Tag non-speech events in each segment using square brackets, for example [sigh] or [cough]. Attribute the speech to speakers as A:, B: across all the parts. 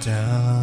A: down,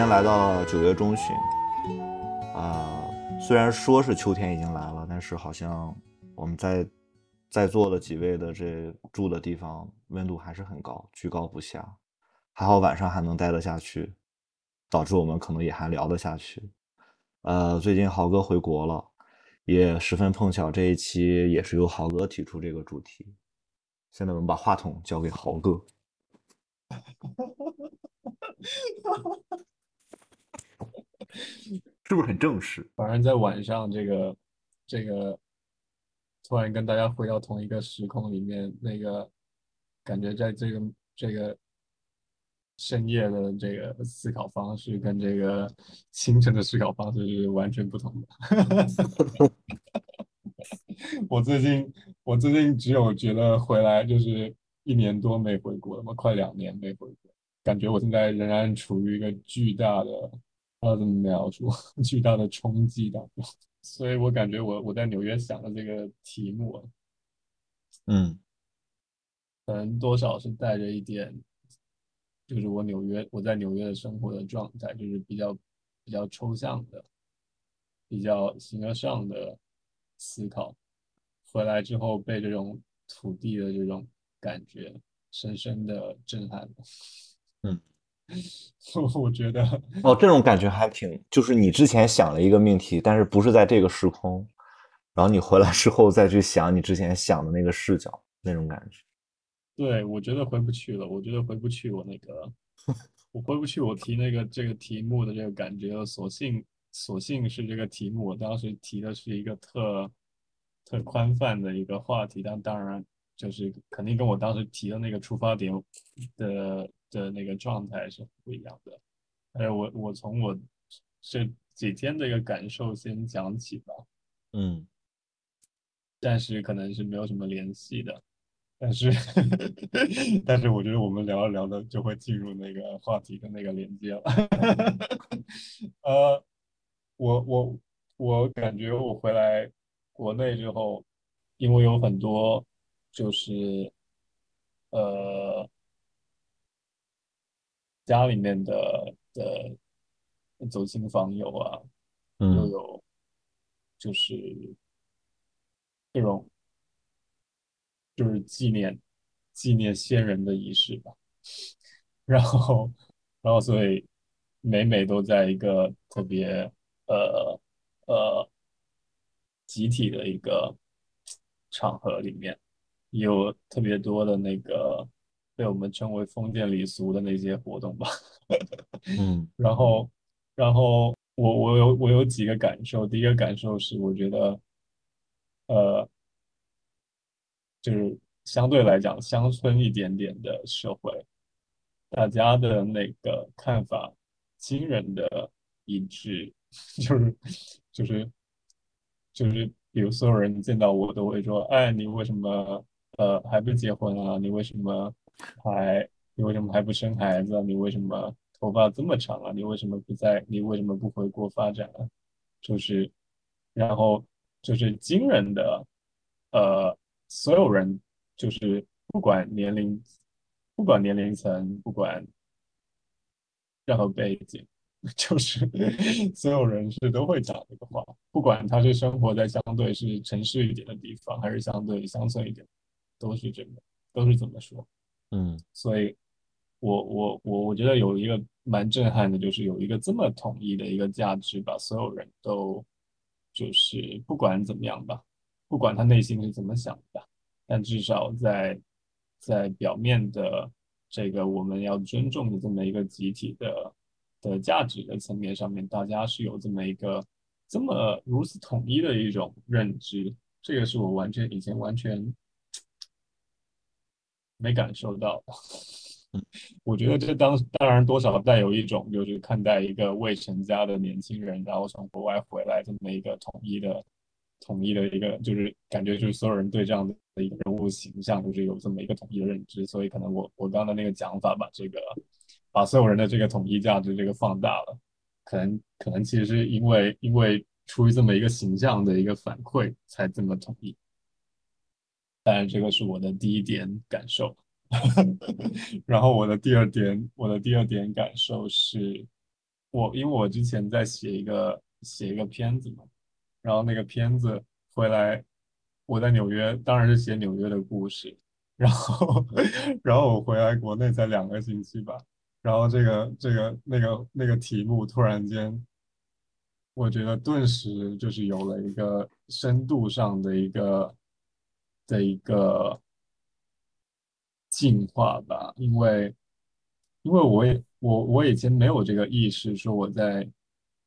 B: 间来到九月中旬，啊、虽然说是秋天已经来了，但是好像我们在在座的几位的这住的地方温度还是很高，居高不下。还好晚上还能待得下去，导致我们可能也还聊得下去。呃，最近豪哥回国了，也十分碰巧，这一期也是由豪哥提出这个主题。现在我们把话筒交给豪哥。[laughs] 是不是很正式？
C: 反正在晚上这个这个突然跟大家回到同一个时空里面，那个感觉在这个这个深夜的这个思考方式跟这个清晨的思考方式是完全不同的。[laughs] 我最近我最近只有觉得回来就是一年多没回国了嘛，快两年没回国，感觉我现在仍然处于一个巨大的。不知道怎么描述，[laughs] 巨大的冲击当中，[laughs] 所以我感觉我我在纽约想的这个题目啊，
B: 嗯
C: 可能多少是带着一点，就是我纽约我在纽约的生活的状态，就是比较比较抽象的，比较形而上的思考，回来之后被这种土地的这种感觉深深的震撼了。
B: 嗯。[laughs]
C: 我觉得
B: 哦，这种感觉还挺，就是你之前想了一个命题，但是不是在这个时空，然后你回来之后再去想你之前想的那个视角，那种感觉。
C: 对，我觉得回不去了，我觉得回不去我那个，我回不去我提那个这个题目的这个感觉，索性索性是这个题目，我当时提的是一个特特宽泛的一个话题，但当然就是肯定跟我当时提的那个出发点的。的那个状态是不一样的，哎，我我从我这几天的一个感受先讲起吧，
B: 嗯，
C: 但是可能是没有什么联系的，但是 [laughs] 但是我觉得我们聊着聊着就会进入那个话题的那个连接了，[laughs] 呃，我我我感觉我回来国内之后，因为有很多就是呃。家里面的的走亲访友啊，
B: 嗯
C: 又有就是这种就是纪念纪念先人的仪式吧，[laughs] 然后然后所以每每都在一个特别呃呃集体的一个场合里面，有特别多的那个。被我们称为封建礼俗的那些活动吧，
B: 嗯，[laughs]
C: 然后，然后我我有我有几个感受，第一个感受是我觉得，呃，就是相对来讲乡村一点点的社会，大家的那个看法惊人的一致，就是就是就是，比如所有人见到我都会说，哎，你为什么呃还不结婚啊？你为什么？还你为什么还不生孩子？你为什么头发这么长啊？你为什么不在？你为什么不回国发展啊？就是，然后就是惊人的，呃，所有人就是不管年龄，不管年龄层，不管任何背景，[laughs] 就是 [laughs] 所有人是都会讲这个话，不管他是生活在相对是城市一点的地方，还是相对乡村一点，都是这个，都是这么说。
B: 嗯。
C: 所以我我我我觉得有一个蛮震撼的，就是有一个这么统一的一个价值，把所有人都就是不管怎么样吧，不管他内心是怎么想的，但至少在在表面的这个我们要尊重的这么一个集体的的价值的层面上面，大家是有这么一个这么如此统一的一种认知，这个是我完全以前完全没感受到。的。[laughs] 我觉得这当当然多少带有一种就是看待一个未成家的年轻人，然后从国外回来这么一个统一的、统一的一个，就是感觉就是所有人对这样的一个人物形象就是有这么一个统一的认知，所以可能我我刚才那个讲法把这个把所有人的这个统一价值这个放大了，可能可能其实是因为因为出于这么一个形象的一个反馈才这么统一，当然这个是我的第一点感受。[laughs] 然后我的第二点，我的第二点感受是，我因为我之前在写一个写一个片子嘛，然后那个片子回来，我在纽约，当然是写纽约的故事，然后 [laughs] 然后我回来国内才两个星期吧，然后这个这个那个那个题目突然间，我觉得顿时就是有了一个深度上的一个的一个。进化吧，因为因为我也我我以前没有这个意识，说我在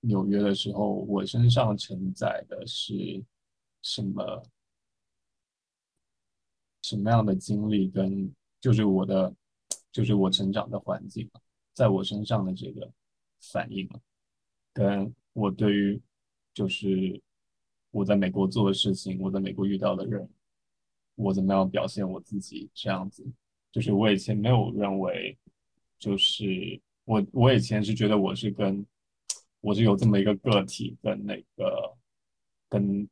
C: 纽约的时候，我身上承载的是什么什么样的经历，跟就是我的就是我成长的环境，在我身上的这个反应，跟我对于就是我在美国做的事情，我在美国遇到的人，我怎么样表现我自己这样子。就是我以前没有认为，就是我我以前是觉得我是跟我是有这么一个个体跟那个跟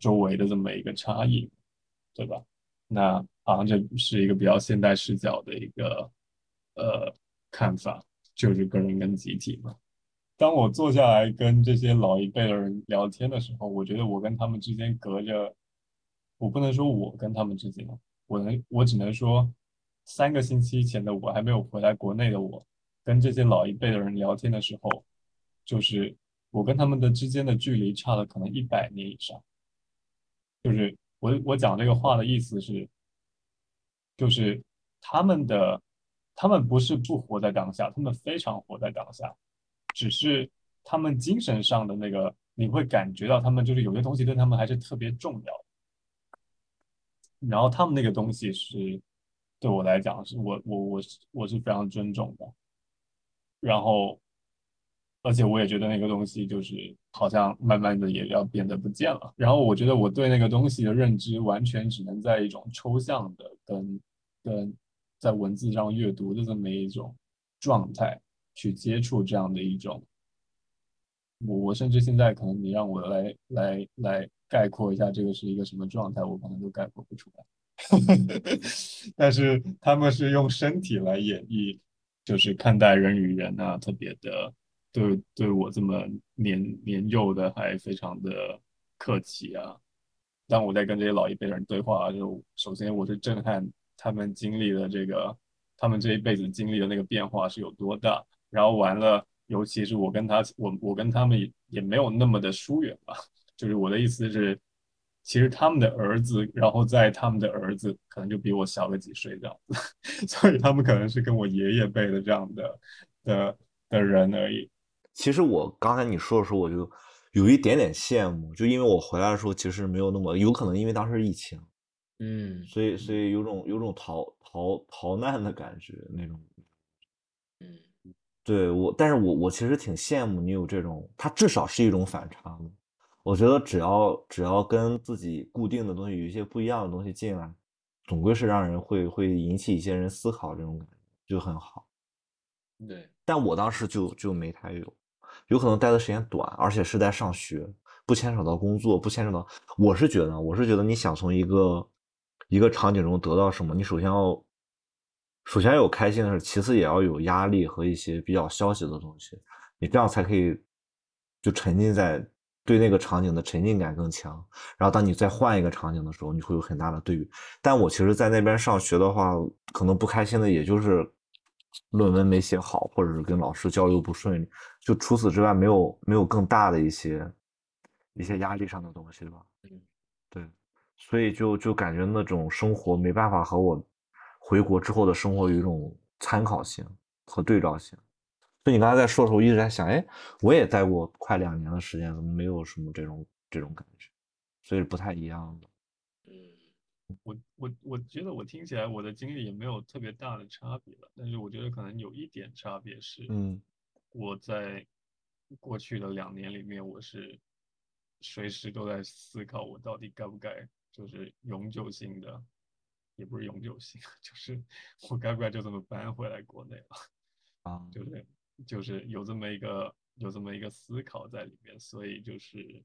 C: 周围的这么一个差异，对吧？那好像这是一个比较现代视角的一个呃看法，就是个人跟集体嘛。当我坐下来跟这些老一辈的人聊天的时候，我觉得我跟他们之间隔着，我不能说我跟他们之间，我能我只能说。三个星期前的我还没有回来国内的我，跟这些老一辈的人聊天的时候，就是我跟他们的之间的距离差了可能一百年以上。就是我我讲这个话的意思是，就是他们的他们不是不活在当下，他们非常活在当下，只是他们精神上的那个你会感觉到他们就是有些东西对他们还是特别重要，然后他们那个东西是。对我来讲，是我我我是我是非常尊重的，然后，而且我也觉得那个东西就是好像慢慢的也要变得不见了。然后我觉得我对那个东西的认知完全只能在一种抽象的跟跟在文字上阅读的这么一种状态去接触这样的一种。我我甚至现在可能你让我来来来概括一下这个是一个什么状态，我可能都概括不出来。[laughs] 但是他们是用身体来演绎，就是看待人与人啊，特别的对对我这么年年幼的还非常的客气啊。当我在跟这些老一辈人对话，就首先我是震撼他们经历的这个，他们这一辈子经历的那个变化是有多大。然后完了，尤其是我跟他，我我跟他们也也没有那么的疏远吧。[laughs] 就是我的意思是。其实他们的儿子，然后在他们的儿子可能就比我小个几岁这样子，[laughs] 所以他们可能是跟我爷爷辈的这样的的的人而已。
B: 其实我刚才你说的时候，我就有一点点羡慕，就因为我回来的时候其实没有那么有可能，因为当时疫情，
D: 嗯，
B: 所以所以有种有种逃逃逃难的感觉那种。
D: 嗯，
B: 对我，但是我我其实挺羡慕你有这种，它至少是一种反差。我觉得只要只要跟自己固定的东西有一些不一样的东西进来，总归是让人会会引起一些人思考，这种感觉就很好。
D: 对，
B: 但我当时就就没太有，有可能待的时间短，而且是在上学，不牵扯到工作，不牵扯到。我是觉得，我是觉得你想从一个一个场景中得到什么，你首先要首先有开心的事，其次也要有压力和一些比较消极的东西，你这样才可以就沉浸在。对那个场景的沉浸感更强，然后当你再换一个场景的时候，你会有很大的对比。但我其实，在那边上学的话，可能不开心的也就是论文没写好，或者是跟老师交流不顺利，就除此之外，没有没有更大的一些一些压力上的东西吧。
D: 嗯，
B: 对，所以就就感觉那种生活没办法和我回国之后的生活有一种参考性和对照性。所以你刚才在说的时候，我一直在想，哎，我也待过快两年的时间，怎么没有什么这种这种感觉？所以是不太一样的。
D: 嗯
C: 我我我觉得我听起来我的经历也没有特别大的差别了，但是我觉得可能有一点差别是，
B: 嗯
C: 我在过去的两年里面，我是随时都在思考我到底该不该就是永久性的，也不是永久性，[laughs] 就是我该不该就这么搬回来国内了，
B: 啊，
C: 就。是就是有这么一个有这么一个思考在里面，所以就是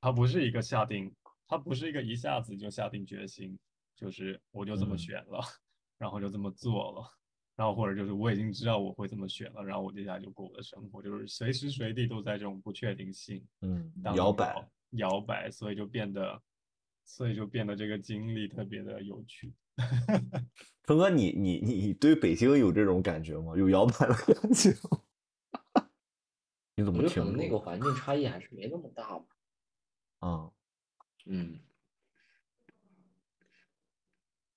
C: 它不是一个下定，它不是一个一下子就下定决心，就是我就这么
B: 嗯。
C: 选了，[laughs] 然后就这么做了。然后或者就是我已经知道我会这么选了，然后我接下来就过我的生活，就是随时随地都在这种不确定性
B: 嗯，
C: 当
B: 摇摆，
C: 摇摆，所以就变得，所以就变得这个经历特别的有趣。[laughs]
B: 峰哥，你你你你对北京有这种感觉吗？有摇摆的感觉吗？[laughs] 你怎么听
D: 我觉得可能那个环境差异还是没那么大吧。
B: 嗯
D: 嗯，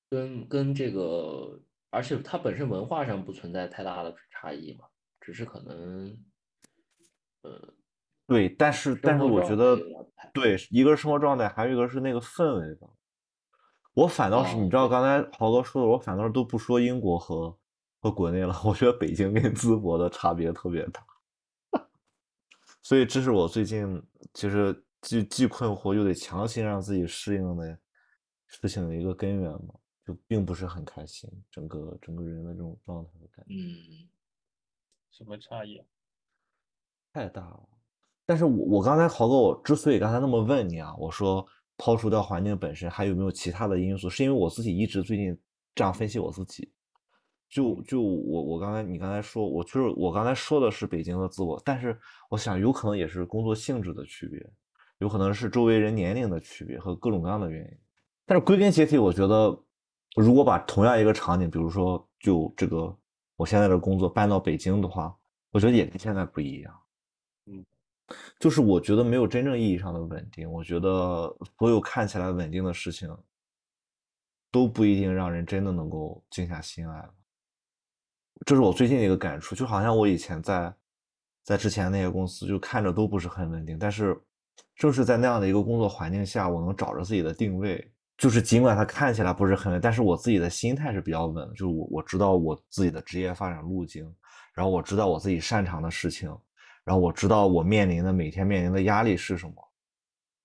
D: 跟跟这个，而且它本身文化上不存在太大的差异嘛，只是可能，呃，
B: 对，但是但是我觉得对，一个是生活状态，还有一个是那个氛围吧。我反倒是，
D: 哦
B: 你知道刚才豪哥说的，我反倒是都不说英国和和国内了，我觉得北京跟淄博的差别特别大。所以这是我最近其实既既困惑又得强行让自己适应的事情的一个根源嘛，就并不是很开心，整个整个人的这种状态的感觉。
D: 嗯，
C: 什么差异啊？
B: 太大了。但是我我刚才豪哥，我之所以刚才那么问你啊，我说抛除掉环境本身，还有没有其他的因素？是因为我自己一直最近这样分析我自己。就就我我刚才你刚才说，我就是我刚才说的是北京的自我，但是我想有可能也是工作性质的区别，有可能是周围人年龄的区别和各种各样的原因。但是归根结底，我觉得如果把同样一个场景，比如说就这个我现在的工作搬到北京的话，我觉得也跟现在不一样。就是我觉得没有真正意义上的稳定，我觉得所有看起来稳定的事情，都不一定让人真的能够静下心来。这是我最近的一个感触，就好像我以前在在之前那些公司，就看着都不是很稳定，但是正是在那样的一个工作环境下，我能找着自己的定位。就是尽管它看起来不是很稳，但是我自己的心态是比较稳的，就是我我知道我自己的职业发展路径，然后我知道我自己擅长的事情，然后我知道我面临的每天面临的压力是什么，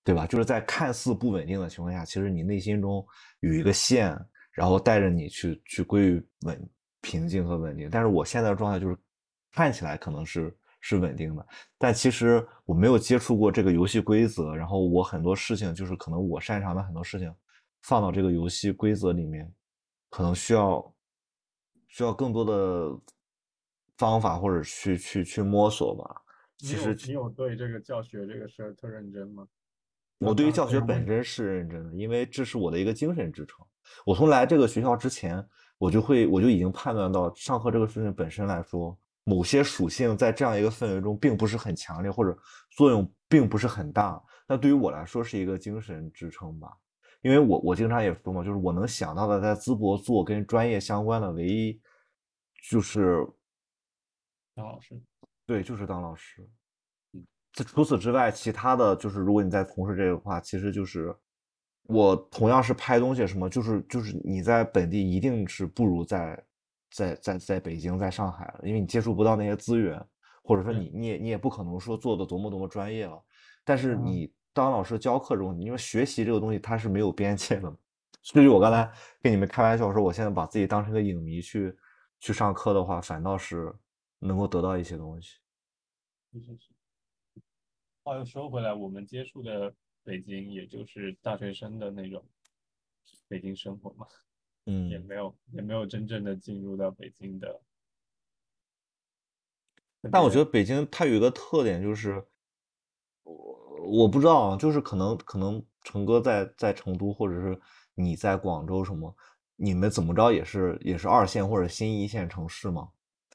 B: 对吧？就是在看似不稳定的情况下，其实你内心中有一个线，然后带着你去去归于稳平静和稳定。但是我现在的状态就是看起来可能是是稳定的，但其实我没有接触过这个游戏规则，然后我很多事情就是可能我擅长的很多事情放到这个游戏规则里面，可能需要需要更多的方法或者去去去摸索吧。其实
C: 你有对这个教学这个事儿特认真吗？
B: 我对于教学本身是认真的，因为这是我的一个精神支撑。我从来这个学校之前，我就会我就已经判断到，上课这个事情本身来说，某些属性在这样一个氛围中并不是很强烈，或者作用并不是很大。那对于我来说是一个精神支撑吧，因为我我经常也说嘛，就是我能想到的在淄博做跟专业相关的唯一就是
C: 杨老师，
B: 对，就是当老师。这除此之外，其他的就是，如果你在从事这个的话，其实就是我同样是拍东西什么，就是就是你在本地一定是不如在在在在北京、在上海的，因为你接触不到那些资源，或者说你你也你也不可能说做的多么多么专业了。但是
C: 嗯
B: 你当老师教课这种，因为学习这个东西它是没有边界的嘛。所以我刚才跟你们开玩笑说，我现在把自己当成一个影迷去去上课的话，反倒是能够得到一些东西。
C: 是是是。话又说回来，我们接触的北京，也就是大学生的那种北京生活嘛，嗯也
B: 嗯，[laughs]
C: 没有也没有真正的进入到北京的。
B: 但我觉得北京它有一个特点，就是我我不知道啊，就是可能可能成哥在在成都，或者是你在广州什么，你们怎么着也是也是二线或者新一线城市嘛。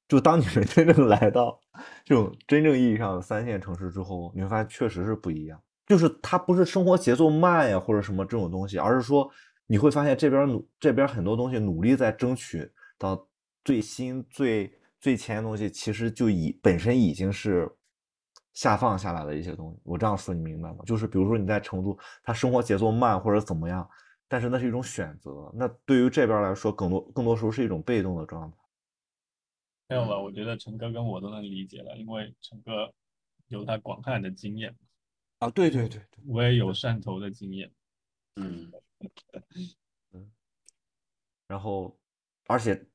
B: 就当你们真正来到这种真正意义上的三线城市之后，你会发现确实是不一样。就是它不是生活节奏慢呀，或者什么这种东西，而是说你会发现这边努这边很多东西努力在争取到最新最最前沿的东西，其实就已本身已经是下放下来的一些东西。我这样说你明白吗？就是比如说你在成都，他生活节奏慢或者怎么样，但是那是一种选择。那对于这边来说，更多更多时候是一种被动的状态。
C: 没有了，我觉得陈哥跟我都能理解了，因为陈哥有他广汉的经验
B: 啊，对对对对，
C: 我也有汕头的经验，
D: 嗯
B: 嗯，然后而且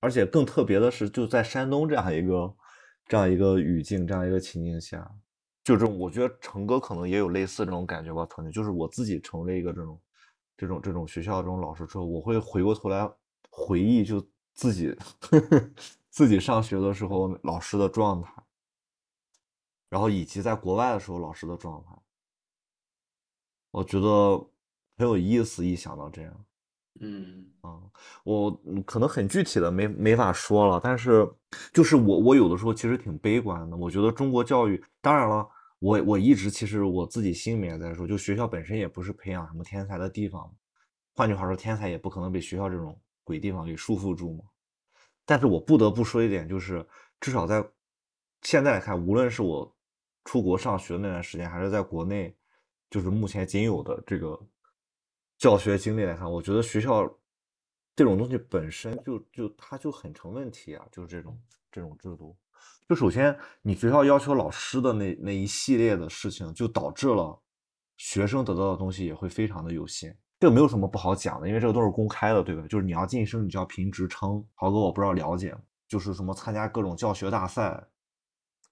B: 而且更特别的是，就在山东这样一个这样一个语境、这样一个情境下，就这种，我觉得成哥可能也有类似这种感觉吧。曾经就是我自己成为一个这种这种这种学校这种老师之后，我会回过头来回忆，就自己。自己上学的时候老师的状态，然后以及在国外的时候老师的状态，我觉得很有意思。一想到这样，
D: 嗯
B: 啊，我可能很具体的没没法说了，但是就是我我有的时候其实挺悲观的。我觉得中国教育，当然了，我我一直其实我自己心里面在说，就学校本身也不是培养什么天才的地方，换句话说，天才也不可能被学校这种鬼地方给束缚住嘛。但是我不得不说一点，就是至少在现在来看，无论是我出国上学那段时间，还是在国内，就是目前仅有的这个教学经历来看，我觉得学校这种东西本身就就它就很成问题啊！就是这种这种制度，就首先你学校要求老师的那那一系列的事情，就导致了学生得到的东西也会非常的有限。这个没有什么不好讲的，因为这个都是公开的，对吧？就是你要晋升，你就要评职称。豪哥，我不知道了解，就是什么参加各种教学大赛，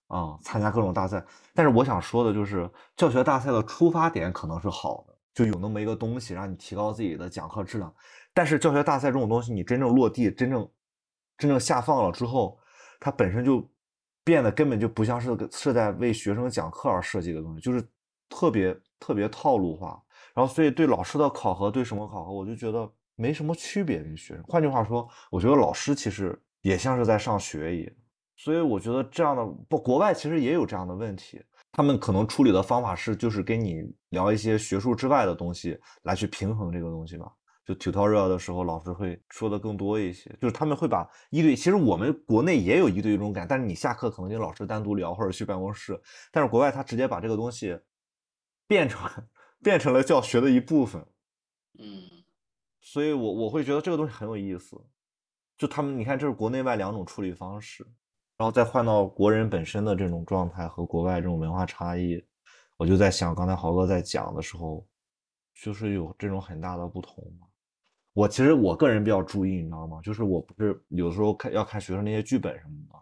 B: 啊，参加各种大赛。但是我想说的就是，教学大赛的出发点可能是好的，就有那么一个东西让你提高自己的讲课质量。但是教学大赛这种东西，你真正落地、真正真正下放了之后，它本身就变得根本就不像是是在为学生讲课而设计的东西，就是特别特别套路化。然后，所以对老师的考核，对什么考核，我就觉得没什么区别跟学生。换句话说，我觉得老师其实也像是在上学一样。所以我觉得这样的不，国外其实也有这样的问题。他们可能处理的方法是，就是跟你聊一些学术之外的东西，来去平衡这个东西吧。就 tutorial 的时候，老师会说的更多一些，就是他们会把一对，其实我们国内也有一对一这种感，但是你下课可能跟老师单独聊，或者去办公室。但是国外他直接把这个东西变成。变成了教学的一部分，
D: 嗯，
B: 所以我我会觉得这个东西很有意思。就他们，你看，这是国内外两种处理方式，然后再换到国人本身的这种状态和国外这种文化差异，我就在想，刚才豪哥在讲的时候，就是有这种很大的不同嘛。我其实我个人比较注意，你知道吗？就是我不是有时候看要看学生那些剧本什么的，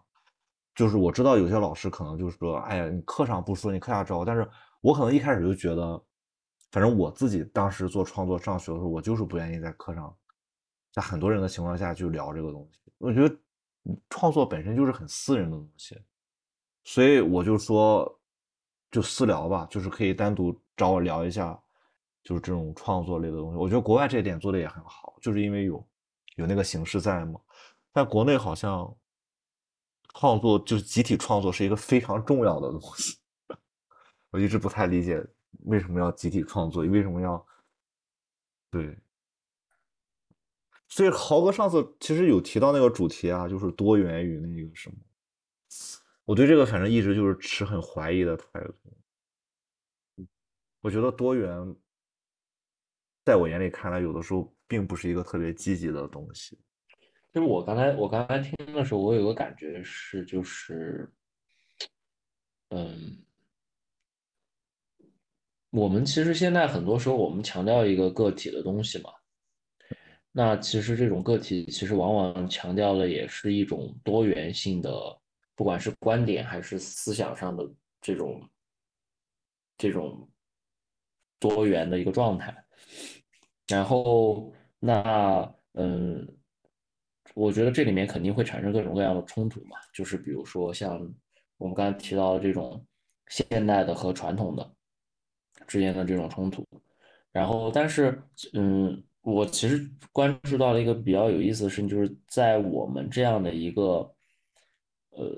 B: 就是我知道有些老师可能就是说，哎呀，你课上不说，你课下招，但是我可能一开始就觉得。反正我自己当时做创作上学的时候，我就是不愿意在课上，在很多人的情况下去聊这个东西。我觉得创作本身就是很私人的东西，所以我就说，就私聊吧，就是可以单独找我聊一下，就是这种创作类的东西。我觉得国外这一点做的也很好，就是因为有有那个形式在嘛。在国内好像创作就是集体创作是一个非常重要的东西，[laughs] 我一直不太理解。为什么要集体创作？为什么要对？所以豪哥上次其实有提到那个主题啊，就是多元与那个什么。我对这个反正一直就是持很怀疑的态度。我觉得多元，在我眼里看来，有的时候并不是一个特别积极的东西。
D: 就是我刚才我刚才听的时候，我有个感觉是，就是，嗯。我们其实现在很多时候，我们强调一个个体的东西嘛，那其实这种个体其实往往强调的也是一种多元性的，不管是观点还是思想上的这种这种多元的一个状态。然后，那嗯，我觉得这里面肯定会产生各种各样的冲突嘛，就是比如说像我们刚才提到的这种现代的和传统的。之间的这种冲突，然后，但是，嗯，我其实关注到了一个比较有意思的事情，就是在我们这样的一个呃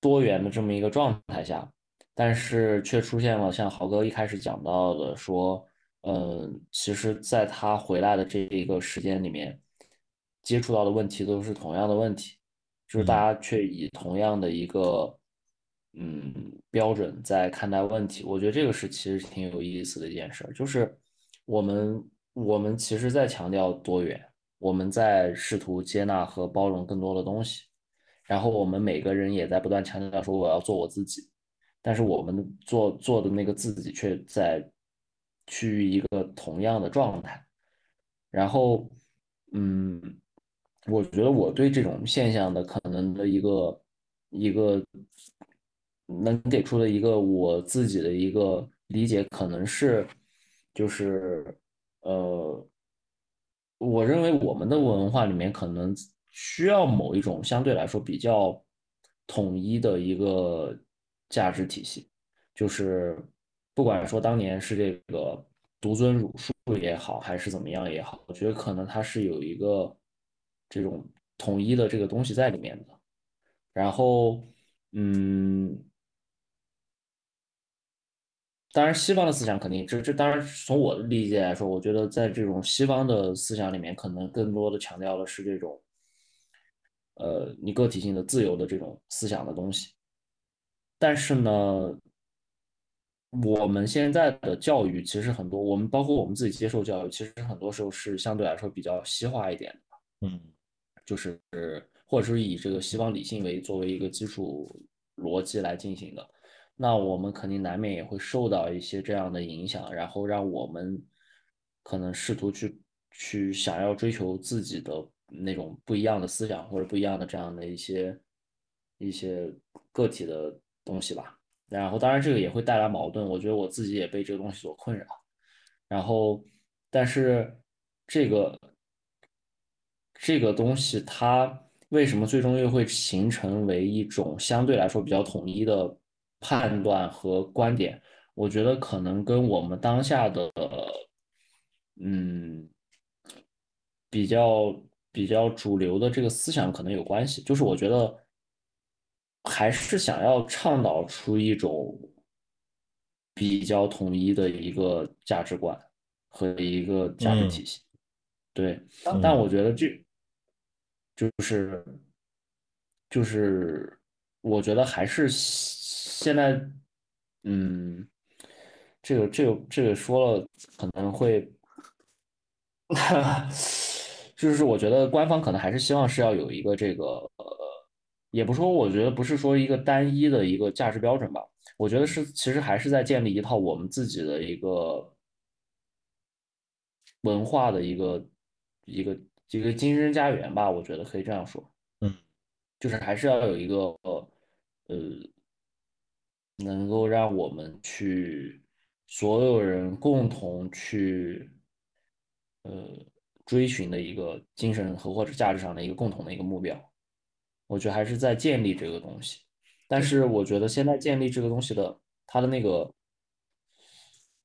D: 多元的这么一个状态下，但是却出现了像豪哥一开始讲到的说，嗯，其实在他回来的这一个时间里面，接触到的问题都是同样的问题，就是大家却以同样的一个嗯标准在看待问题。我觉得这个是其实挺有意思的一件事，就是我们我们其实在强调多元，我们在试图接纳和包容更多的东西，然后我们每个人也在不断强调说我要做我自己，但是我们做做的那个自己却在趋于一个同样的状态。然后，嗯，我觉得我对这种现象的可能的一个一个能给出的一个我自己的一个理解，可能是就是呃，我认为我们的文化里面可能需要某一种相对来说比较统一的一个价值体系，就是不管说当年是这个独尊儒术也好，还是怎么样也好，我觉得可能它是有一个这种统一的这个东西在里面的。然后，嗯，当然西方的思想肯定这这当然从我的理解来说，我觉得在这种西方的思想里面，可能更多的强调的是这种，呃，你个体性的自由的这种思想的东西。但是呢，我们现在的教育其实很多，我们包括我们自己接受教育，其实很多时候是相对来说比较西化一点的，
B: 嗯
D: 就是或者是以这个西方理性为作为一个基础逻辑来进行的。那我们肯定难免也会受到一些这样的影响，然后让我们可能试图去去想要追求自己的那种不一样的思想或者不一样的这样的一些一些个体的东西吧。然后当然这个也会带来矛盾，我觉得我自己也被这个东西所困扰。然后，但是这个这个东西它为什么最终又会形成为一种相对来说比较统一的判断和观点？我觉得可能跟我们当下的嗯比较比较主流的这个思想可能有关系。就是我觉得还是想要倡导出一种比较统一的一个价值观和一个价值体系。对，但我觉得这就是就是我觉得还是现在，嗯，这个这个这个说了可能会，[laughs] 就是我觉得官方可能还是希望是要有一个这个呃，也不说，我觉得不是说一个单一的一个价值标准吧，我觉得是其实还是在建立一套我们自己的一个文化的一个一个一个精神家园吧，我觉得可以这样说。
B: 嗯，
D: 就是还是要有一个呃，能够让我们去所有人共同去呃追寻的一个精神和或者价值上的一个共同的一个目标。我觉得还是在建立这个东西，但是我觉得现在建立这个东西的它的那个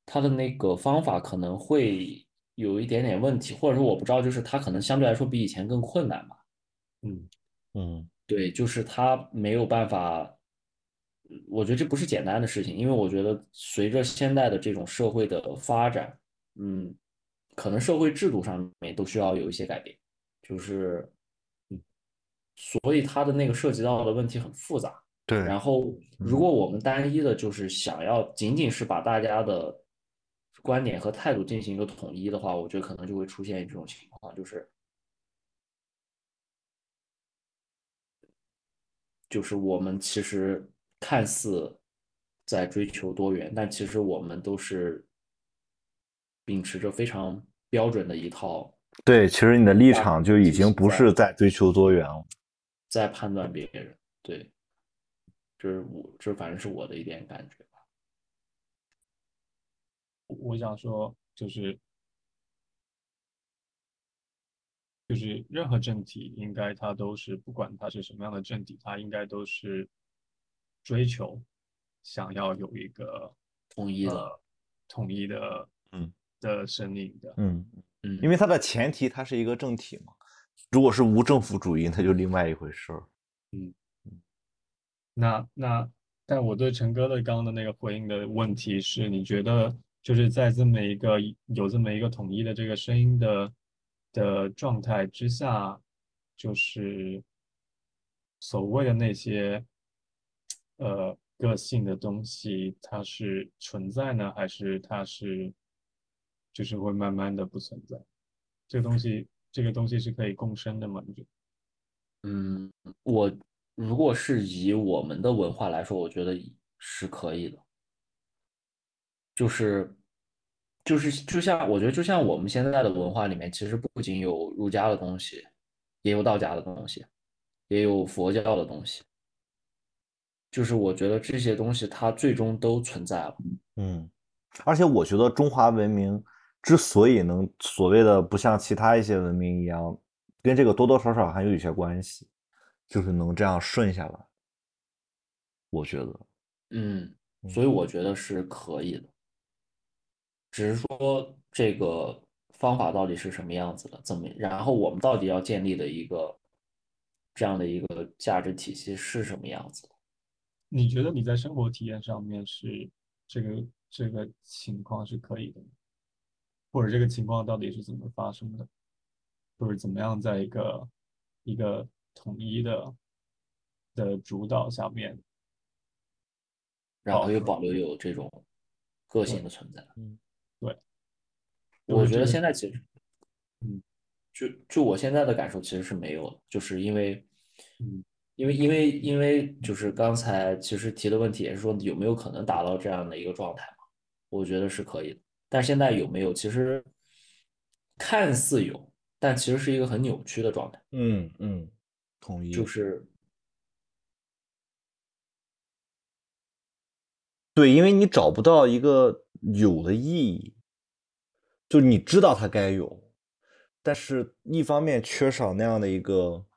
D: 它的那个方法可能会有一点点问题，或者说我不知道，就是它可能相对来说比以前更困难吧。
C: 嗯
B: 嗯
D: 对，就是它没有办法，我觉得这不是简单的事情，因为我觉得随着现在的这种社会的发展，嗯，可能社会制度上面都需要有一些改变，就是，嗯，所以它的那个涉及到的问题很复杂。
B: 对，
D: 然后，如果我们单一的就是想要仅仅是把大家的观点和态度进行一个统一的话，我觉得可能就会出现这种情况，就是就是我们其实看似在追求多元，但其实我们都是秉持着非常标准的一套
B: 对，其实你的立场就已经不是在追求多元了。
D: 在判断别人。对，这是我这反正是我的一点感觉吧。
C: 我想说，就是就是任何政体，应该它都是不管它是什么样的政体，它应该都是追求想要有一个
D: 统一的
C: 呃统一的
B: 嗯
C: 的声音的。
B: 嗯，
D: 嗯，
B: 因为它的前提它是一个政体嘛，如果是无政府主义，那就另外一回事儿。
C: 那那，但我对陈哥的刚刚的那个回应的问题是，你觉得就是在这么一个有这么一个统一的这个声音的的状态之下，就是所谓的那些呃个性的东西，它是存在呢，还是它是就是会慢慢的不存在？这个东西，这个东西是可以共生的吗？你觉得？
D: 嗯，我如果是以我们的文化来说，我觉得是可以的。就是就是就像我觉得就像我们现在的文化里面，其实不仅有儒家的东西，也有道家的东西，也有佛教的东西。就是我觉得这些东西它最终都存在了。
B: 嗯，而且我觉得中华文明之所以能所谓的不像其他一些文明一样，跟这个多多少少还有一些关系，就是能这样顺下来。我觉得，
D: 嗯，所以我觉得是可以的，只是说这个方法到底是什么样子的，怎么，然后我们到底要建立的一个这样的一个价值体系是什么样子的？
C: 你觉得你在生活体验上面是这个这个情况是可以的吗？或者这个情况到底是怎么发生的？或者怎么样在一个一个统一的的主导下面，
D: 然后又保留有这种个性的存在。
B: 嗯，
C: 对，
D: 我觉得现在其实，
C: 嗯，
D: 就就我现在的感受其实是没有的，就是因为，
C: 嗯，
D: 因为因为因为就是刚才其实提的问题也是说有没有可能达到这样的一个状态嘛？我觉得是可以的，但是现在有没有？其实看似有，但其实是一个很扭曲的状态，
B: 嗯嗯，同意
D: 就是
B: 对，因为你找不到一个有的意义，就你知道它该有，但是一方面缺少那样的一个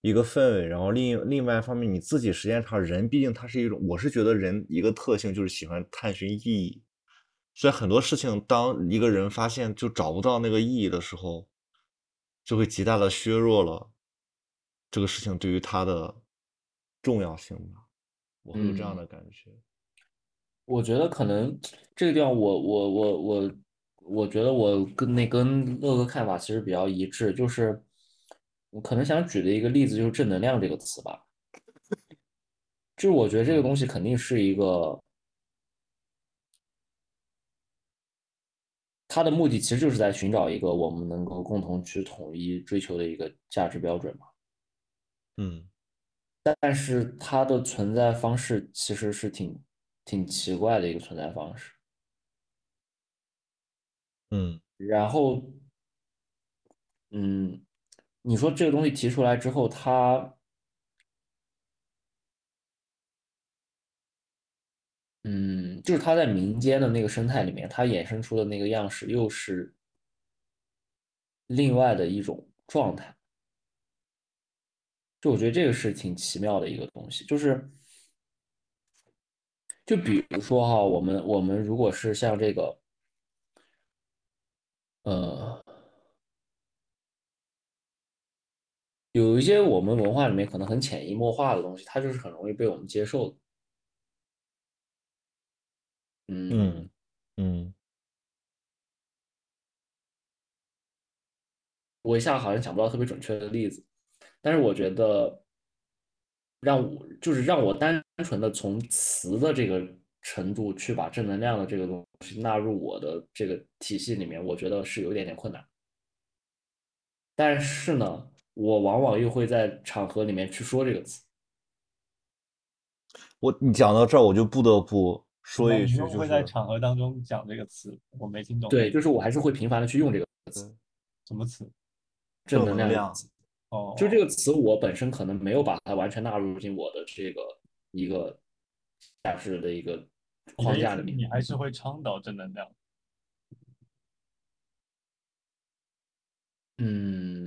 B: 一个氛围，然后另另外一方面你自己时间长，人毕竟他是一种，我是觉得人一个特性就是喜欢探寻意义，所以很多事情当一个人发现就找不到那个意义的时候，就会极大的削弱了这个事情对于他的重要性吧，我会有这样的感觉。
D: 我觉得可能这个地方我，我我我我觉得我跟那跟乐哥看法其实比较一致，就是我可能想举的一个例子就是正能量这个词吧，就是我觉得这个东西肯定是一个，它的目的其实就是在寻找一个我们能够共同去统一追求的一个价值标准嘛。
B: 嗯
D: 但是它的存在方式其实是挺挺奇怪的一个存在方式。
B: 嗯
D: 然后，嗯，你说这个东西提出来之后，它，嗯，就是它在民间的那个生态里面，它衍生出的那个样式又是另外的一种状态。就我觉得这个是挺奇妙的一个东西，就是，就比如说哈，我们我们如果是像这个，呃，有一些我们文化里面可能很潜移默化的东西，它就是很容易被我们接受的。嗯
B: 嗯嗯
D: 我一下好像想不到特别准确的例子，但是我觉得让我就是让我单纯的从词的这个程度去把正能量的这个东西纳入我的这个体系里面，我觉得是有一点点困难。但是呢，我往往又会在场合里面去说这个词。[laughs]
B: 我你讲到这儿，我就不得不说一句，
C: 你又会在
B: 就是
C: 场合当中讲这个词，我没听懂。
D: 对，就是我还是会频繁的去用这个词，
C: 什么词？
D: 正能
B: 正能量。
C: 哦，
D: 就这个词，我本身可能没有把它完全纳入进我的这个一个价值的一个框架里面。
C: 你还是会倡导正能量。
D: 嗯，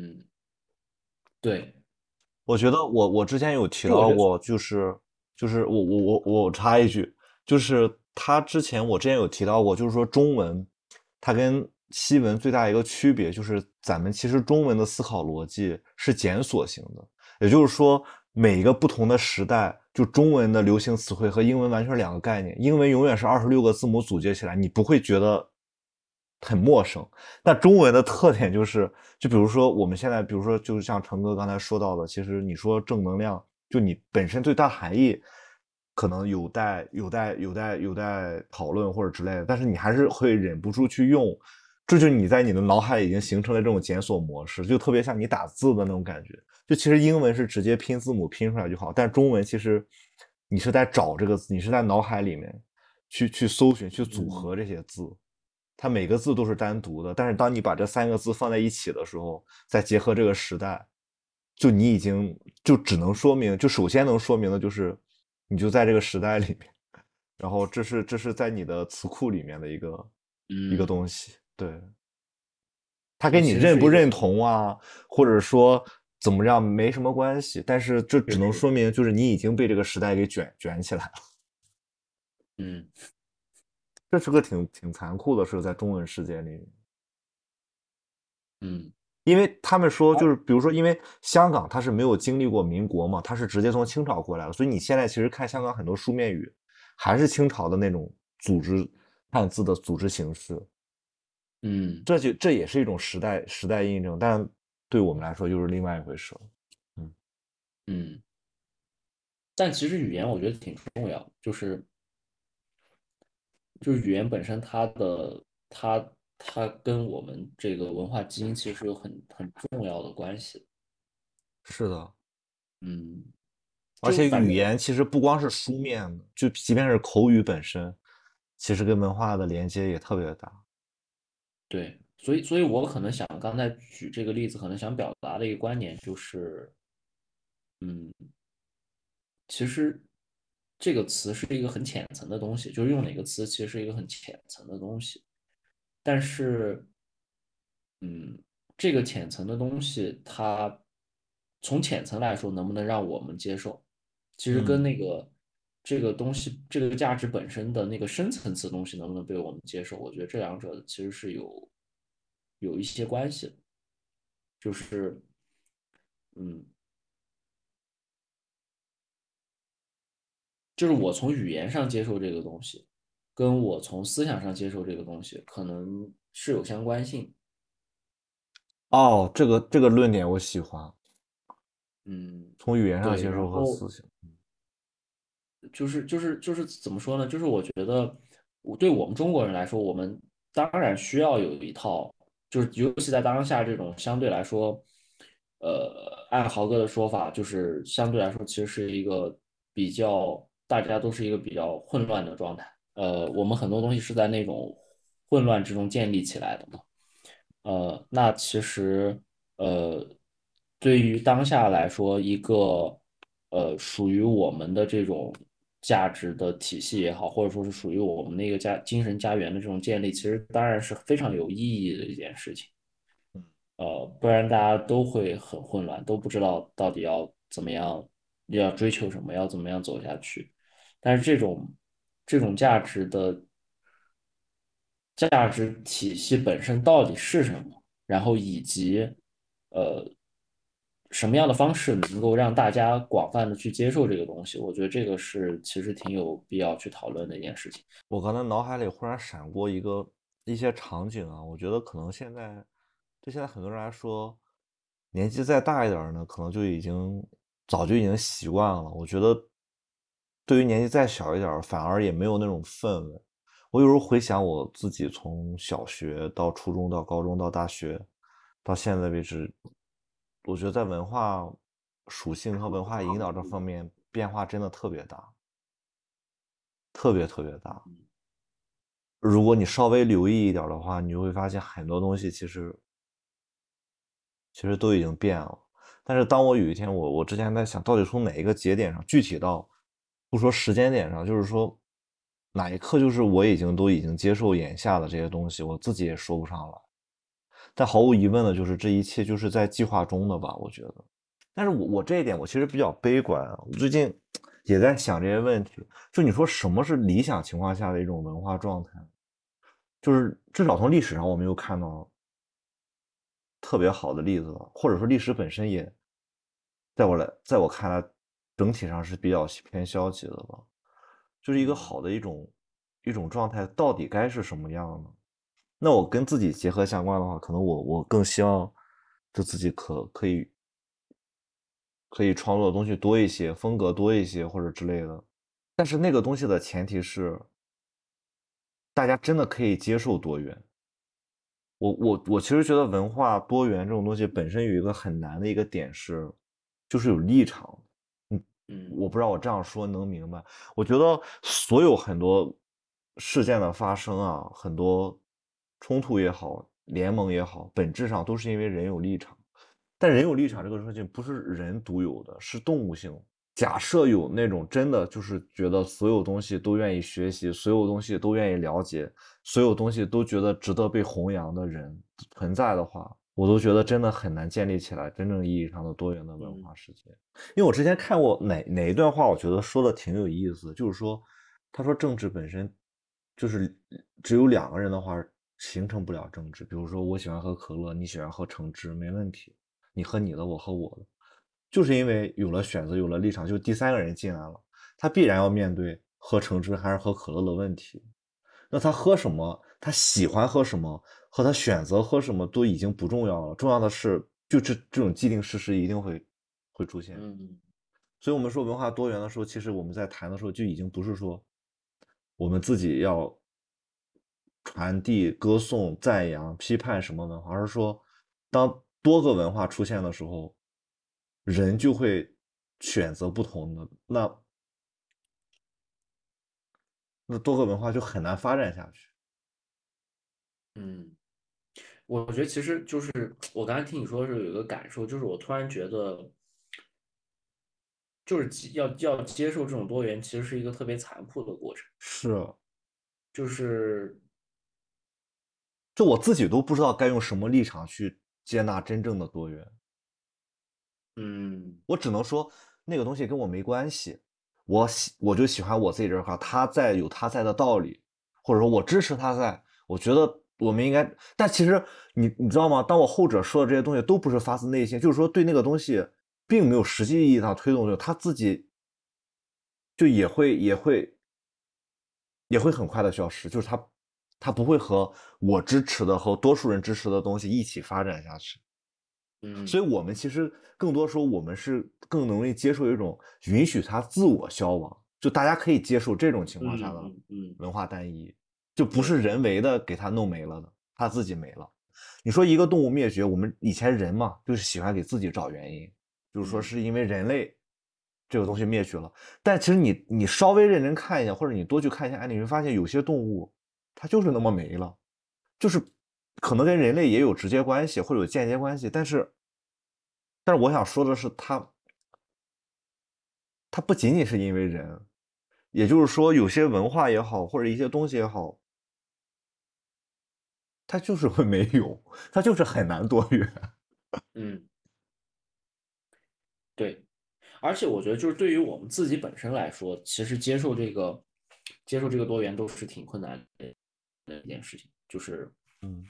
D: 对，
B: 我觉得我我之前有提到过，就是就是我我我我插一句，就是他之前我之前有提到过，就是说中文它跟西文最大一个区别就是咱们其实中文的思考逻辑是检索型的，也就是说每一个不同的时代，就中文的流行词汇和英文完全是两个概念，英文永远是二十六个字母组接起来，你不会觉得很陌生。但中文的特点就是，就比如说我们现在，比如说就像成哥刚才说到的，其实你说正能量，就你本身最大含义可能有待有待有待有待讨论或者之类的，但是你还是会忍不住去用，这就是你在你的脑海已经形成了这种检索模式，就特别像你打字的那种感觉。就其实英文是直接拼字母拼出来就好，但中文其实你是在找这个字，你是在脑海里面去去搜寻、去组合这些字，它每个字都是单独的。但是当你把这三个字放在一起的时候，再结合这个时代，就你已经就只能说明，就首先能说明的就是你就在这个时代里面，然后这是这是在你的词库里面的一个、一个
D: 嗯
B: 东西，对。它跟你认不认同啊，或者说怎么样没什么关系，但是这只能说明就是你已经被这个时代给卷卷起来了，
D: 嗯
B: 这是个挺挺残酷的事，在中文世界里。
D: 嗯
B: 因为他们说，就是比如说，因为香港它是没有经历过民国嘛，它是直接从清朝过来的，所以你现在其实看香港很多书面语，还是清朝的那种组织汉字的组织形式，
D: 嗯，
B: 这就这也是一种时代时代印证，但对我们来说又是另外一回事嗯。
D: 嗯，但其实语言我觉得挺重要，就是就是语言本身它的它它跟我们这个文化基因其实有很很重要的关系。
B: 是的，
D: 嗯，
B: 而且语言其实不光是书面的，就即便是口语本身，其实跟文化的连接也特别大。
D: 对，所以所以我可能想刚才举这个例子，可能想表达的一个观点就是，嗯，其实这个词是一个很浅层的东西，就是用哪个词其实是一个很浅层的东西，但是，嗯，这个浅层的东西，它从浅层来说，能不能让我们接受，其实跟
B: 嗯。
D: 那个这个东西，这个价值本身的那个深层次的东西能不能被我们接受，我觉得这两者其实是有有一些关系的，就是，嗯。就是我从语言上接受这个东西，跟我从思想上接受这个东西，可能是有相关性。
B: 哦，这个这个论点我喜欢，
D: 嗯，
B: 从语言上接受和思想。
D: 就是就是就是怎么说呢？就是我觉得，我对我们中国人来说，我们当然需要有一套，就是尤其在当下这种相对来说，呃，按豪哥的说法，就是相对来说其实是一个比较大家都是一个比较混乱的状态。呃，我们很多东西是在那种混乱之中建立起来的嘛。呃，那其实呃，对于当下来说，一个呃属于我们的这种价值的体系也好，或者说是属于我们那个家精神家园的这种建立，其实当然是非常有意义的一件事情。呃，不然大家都会很混乱，都不知道到底要怎么样，要追求什么，要怎么样走下去。但是这种这种价值的价值体系本身到底是什么，然后以及呃什么样的方式能够让大家广泛的去接受这个东西，我觉得这个是其实挺有必要去讨论的一件事情。
B: 我刚才脑海里忽然闪过一个一些场景啊，我觉得可能现在对现在很多人来说，年纪再大一点呢，可能就已经早就已经习惯了。我觉得对于年纪再小一点儿，反而也没有那种氛围。我有时候回想我自己从小学到初中到高中到大学到现在为止，我觉得在文化属性和文化引导这方面变化真的特别大，特别特别大。如果你稍微留意一点的话，你就会发现很多东西其实其实都已经变了。但是当我有一天我我之前在想，到底从哪一个节点上，具体到不说时间点上，就是说哪一刻，就是我已经都已经接受眼下的这些东西，我自己也说不上来。但毫无疑问的，就是这一切就是在计划中的吧，我觉得。但是我我这一点我其实比较悲观啊，我最近 [smacks lips] 也在想这些问题。就你说什么是理想情况下的一种文化状态？就是至少从历史上我没有看到特别好的例子，或者说历史本身也，在我来，在我看来，整体上是比较偏消极的吧。就是一个好的一种一种状态，到底该是什么样呢？那我跟自己结合相关的话，可能我我更希望就自己可可以可以创作的东西多一些，风格多一些或者之类的。但是那个东西的前提是，大家真的可以接受多元。我我我其实觉得文化多元这种东西本身有一个很难的一个点是，就是有立场。我不知道我这样说能明白。我觉得所有很多事件的发生啊，很多冲突也好，联盟也好，本质上都是因为人有立场。但人有立场这个事情不是人独有的，是动物性。假设有那种真的就是觉得所有东西都愿意学习，所有东西都愿意了解，所有东西都觉得值得被弘扬的人存在的话，我都觉得真的很难建立起来真正意义上的多元的文化世界。因为我之前看过哪哪一段话，我觉得说的挺有意思，就是说，他说政治本身就是只有两个人的话形成不了政治。比如说我喜欢喝可乐，你喜欢喝橙汁，没问题，你喝你的，我喝我的。就是因为有了选择，有了立场，就第三个人进来了，他必然要面对喝橙汁还是喝可乐的问题。那他喝什么，他喜欢喝什么，和他选择喝什么都已经不重要了。重要的是，就这这种既定事实一定会会出现。
D: 嗯
B: 所以，我们说文化多元的时候，其实我们在谈的时候就已经不是说我们自己要传递、歌颂、赞扬、批判什么文化，而是说，当多个文化出现的时候。人就会选择不同的，那那多个文化就很难发展下去。
D: 嗯，我觉得其实就是我刚才听你说的时候有一个感受，就是我突然觉得，就是要要接受这种多元，其实是一个特别残酷的过程。
B: 是，
D: 就是
B: 就我自己都不知道该用什么立场去接纳真正的多元。
D: 嗯，
B: 我只能说那个东西跟我没关系，我喜我就喜欢我自己这块，他在有他在的道理，或者说我支持他在，我觉得我们应该。但其实你你知道吗？当我后者说的这些东西都不是发自内心，就是说对那个东西并没有实际意义上推动就，他自己就也会也会也会很快的消失，就是他他不会和我支持的和多数人支持的东西一起发展下去。
D: 嗯，
B: 所以，我们其实更多时候，我们是更容易接受一种允许它自我消亡，就大家可以接受这种情况下的
D: 嗯
B: 文化单一，就不是人为的给它弄没了的，它自己没了。你说一个动物灭绝，我们以前人嘛，就是喜欢给自己找原因，就是说是因为人类这个东西灭绝了。但其实你你稍微认真看一下，或者你多去看一下案例，你会发现有些动物它就是那么没了，就是。可能跟人类也有直接关系，或者有间接关系，但是，但是我想说的是，它，它不仅仅是因为人，也就是说，有些文化也好，或者一些东西也好，它就是会没有，它就是很难多元。
D: 嗯，对，而且我觉得，就是对于我们自己本身来说，其实接受这个，接受这个多元都是挺困难的一件事情，就是
B: 嗯。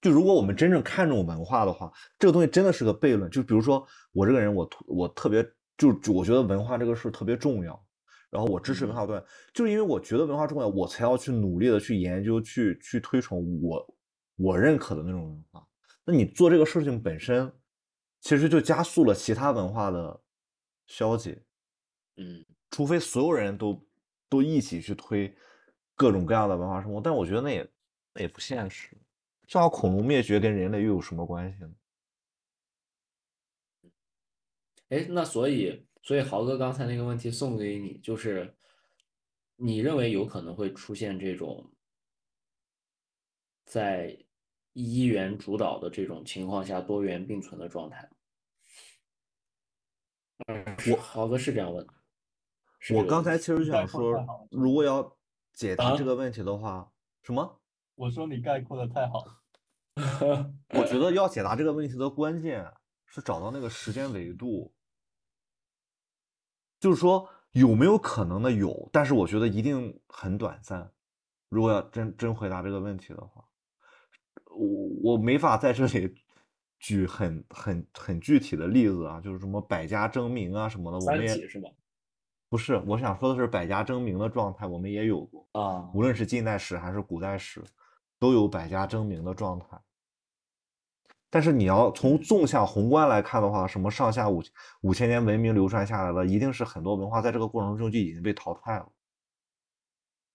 B: 就如果我们真正看重文化的话，这个东西真的是个悖论。就比如说我这个人，我我特别就我觉得文化这个事特别重要，然后我支持文化多元，就是因为我觉得文化重要，我才要去努力的去研究、去去推崇我我认可的那种文化。那你做这个事情本身，其实就加速了其他文化的消解。
D: 嗯，
B: 除非所有人都都一起去推各种各样的文化生活，但我觉得那也那也不现实。正好恐龙灭绝跟人类又有什么关系呢？
D: 哎，那所以，所以豪哥刚才那个问题送给你，就是你认为有可能会出现这种在一元主导的这种情况下多元并存的状态吗？我豪哥是这样问的。
B: 我刚才其实想说，如果要解答这个问题的话，
C: 啊、
B: 什么？
C: 我说你概括的太好了。[laughs]
B: 我觉得要解答这个问题的关键是找到那个时间维度，就是说有没有可能的有，但是我觉得一定很短暂。如果要真真回答这个问题的话，我我没法在这里举很很很具体的例子啊，就是什么百家争鸣啊什么的。我们也
D: 是吗？
B: 不是，我想说的是百家争鸣的状态，我们也有过，
D: 啊，
B: 无论是近代史还是古代史，都有百家争鸣的状态。但是你要从纵向宏观来看的话，什么上下五五千年文明流传下来了，一定是很多文化在这个过程中就已经被淘汰了。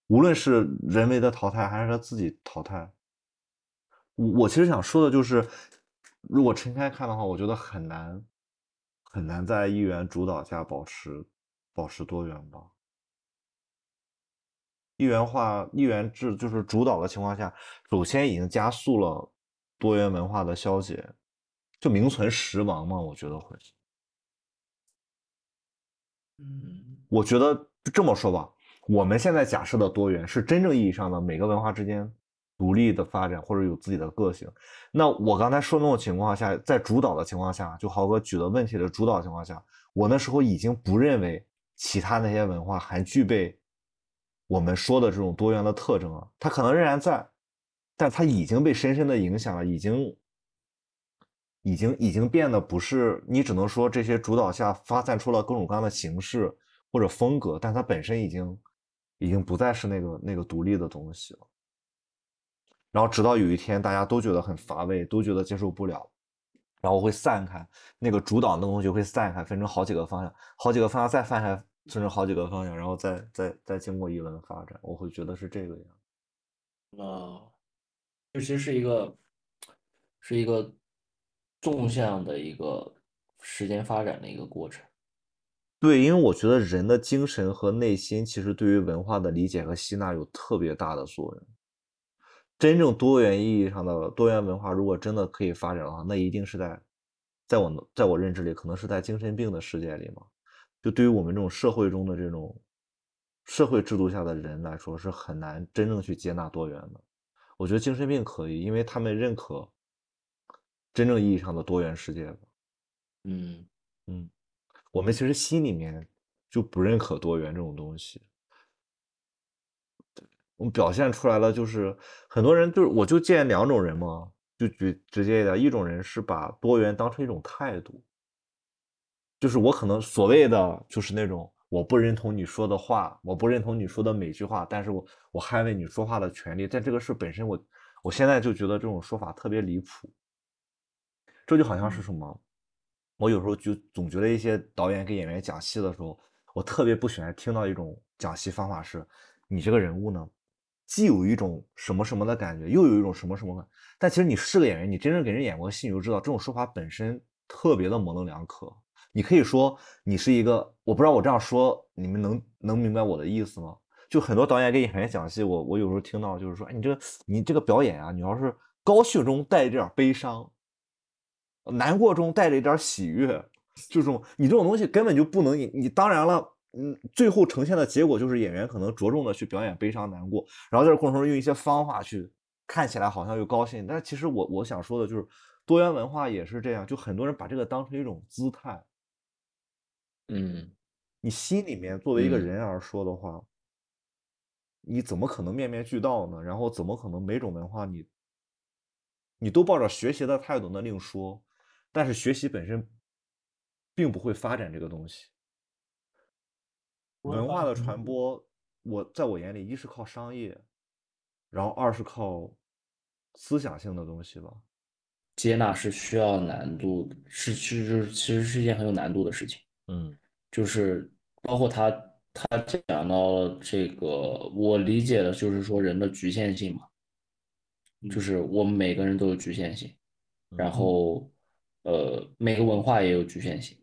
B: 无论是人为的淘汰，还是他自己淘汰，我我其实想说的就是，如果撑开看的话，我觉得很难很难在一元主导下保持保持多元吧。一元化、一元制就是主导的情况下，首先已经加速了多元文化的消解，就名存实亡嘛，我觉得会。
D: 嗯
B: 我觉得就这么说吧，我们现在假设的多元是真正意义上的每个文化之间独立的发展或者有自己的个性。那我刚才说那种情况下，在主导的情况下，就豪哥举的问题的主导情况下，我那时候已经不认为其他那些文化还具备我们说的这种多元的特征了。它可能仍然在，但它已经被深深的影响了，已经。已经已经变得不是你只能说这些主导下发散出了各种各样的形式或者风格，但它本身已经已经不再是那个那个独立的东西了。然后直到有一天大家都觉得很乏味，都觉得接受不了，然后会散开，那个主导的东西会散开，分成好几个方向，好几个方向再散开，分成好几个方向，然后再再再经过一轮发展，我会觉得是这个样。
D: 啊，这其实是一个是一个纵向的一个时间发展的一个过程。
B: 对，因为我觉得人的精神和内心其实对于文化的理解和吸纳有特别大的作用。真正多元意义上的多元文化，如果真的可以发展的话，那一定是在，在我在我认知里，可能是在精神病的世界里嘛。就对于我们这种社会中的这种社会制度下的人来说，是很难真正去接纳多元的。我觉得精神病可以，因为他们认可真正意义上的多元世界吧。
D: 嗯
B: 嗯，我们其实心里面就不认可多元这种东西。我们表现出来了，就是很多人就是，我就见两种人嘛，就举直接一点，一种人是把多元当成一种态度，就是我可能所谓的就是那种我不认同你说的话，我不认同你说的每句话，但是我我捍卫你说话的权利。但这个事本身我，我现在就觉得这种说法特别离谱。这就好像是什么？我有时候就总觉得一些导演给演员讲戏的时候，我特别不喜欢听到一种讲戏方法是，你这个人物呢，既有一种什么什么的感觉，又有一种什么什么的。但其实你是个演员，你真正给人演过戏，你就知道这种说法本身特别的模棱两可。你可以说你是一个，我不知道我这样说你们能能明白我的意思吗？就很多导演给演员讲戏，我我有时候听到就是说，哎，你这个你这个表演啊，你要是高兴中带着点悲伤。难过中带着一点喜悦，就这种你这种东西根本就不能，你你当然了，嗯，最后呈现的结果就是演员可能着重的去表演悲伤难过，然后在这过程中用一些方法去看起来好像又高兴，但是其实我我想说的就是多元文化也是这样，就很多人把这个当成一种姿态，
D: 嗯，
B: 你心里面作为一个人而说的话，你怎么可能面面俱到呢？然后怎么可能每种文化你你都抱着学习的态度那另说。但是学习本身并不会发展这个东西。文化的传播，我在我眼里，一是靠商业，然后二是靠思想性的东西吧。
D: 接纳是需要难度的，是其实，其实是一件很有难度的事情。
B: 嗯，
D: 就是包括他他讲到了这个，我理解的就是说人的局限性嘛，就是我们每个人都有局限性，然后。呃，每个文化也有局限性，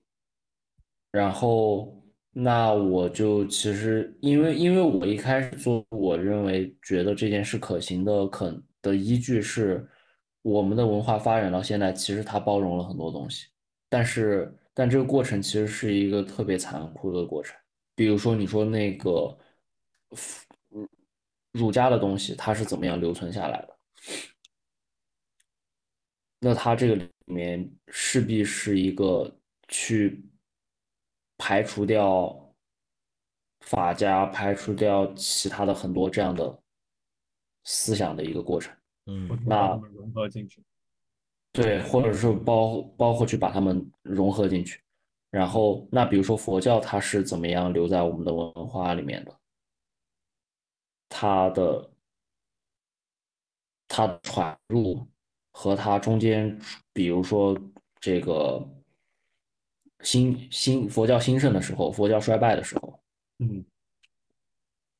D: 然后那我就其实因为因为我一开始做，我认为觉得这件事可行的可的依据是，我们的文化发展到现在，其实它包容了很多东西，但是但这个过程其实是一个特别残酷的过程，比如说你说那个儒儒家的东西，它是怎么样留存下来的？那它这个里面势必是一个去排除掉法家、排除掉其他的很多这样的思想的一个过程。
B: 嗯，
C: 那融合进去，
D: 对，或者是包包括去把它们融合进去。然后，那比如说佛教，它是怎么样留在我们的文化里面的？它的它的传入和它中间，比如说这个兴兴佛教兴盛的时候，佛教衰败的时候，
C: 嗯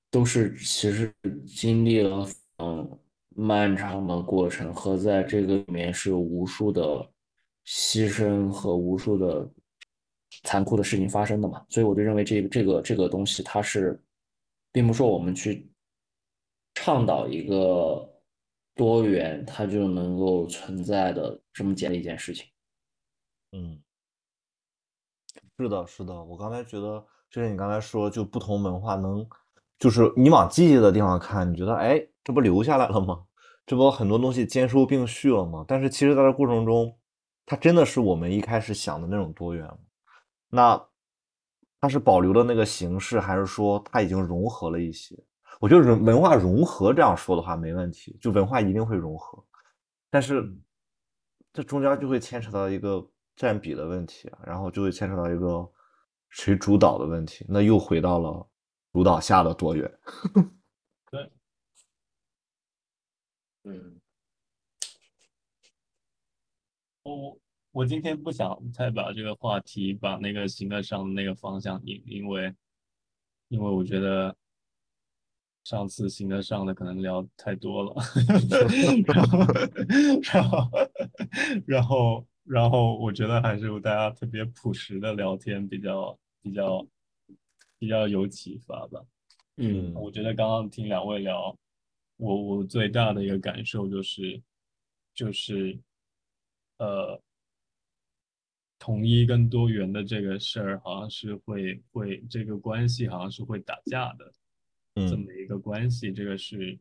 D: 都是其实经历了嗯漫长的过程，和在这个里面是无数的牺牲和无数的残酷的事情发生的嘛。所以我就认为这个这个这个东西，它是并不是说我们去倡导一个多元，它就能够存在的这么简单一件事情。
B: 嗯，是的，是的，我刚才觉得，就是你刚才说，就不同文化能，就是你往积极的地方看，你觉得，哎，这不留下来了吗？这不很多东西兼收并蓄了吗？但是其实在这过程中，它真的是我们一开始想的那种多元吗？那它是保留了那个形式，还是说它已经融合了一些？我觉得文文化融合这样说的话没问题，就文化一定会融合，但是这中间就会牵扯到一个占比的问题，然后就会牵扯到一个谁主导的问题，那又回到了主导下的多元。
C: 对，
D: 嗯
C: 我我今天不想太把这个话题把那个形而上的那个方向引，因为因为我觉得上次形而上的可能聊太多了，[laughs] 然后然后然后然后我觉得还是大家特别朴实的聊天比较比较比较有启发吧。
D: 嗯
C: 我觉得刚刚听两位聊，我我最大的一个感受就是，就是，呃，统一跟多元的这个事儿，好像是会会这个关系好像是会打架的，这
B: 嗯
C: 么一个关系，这个是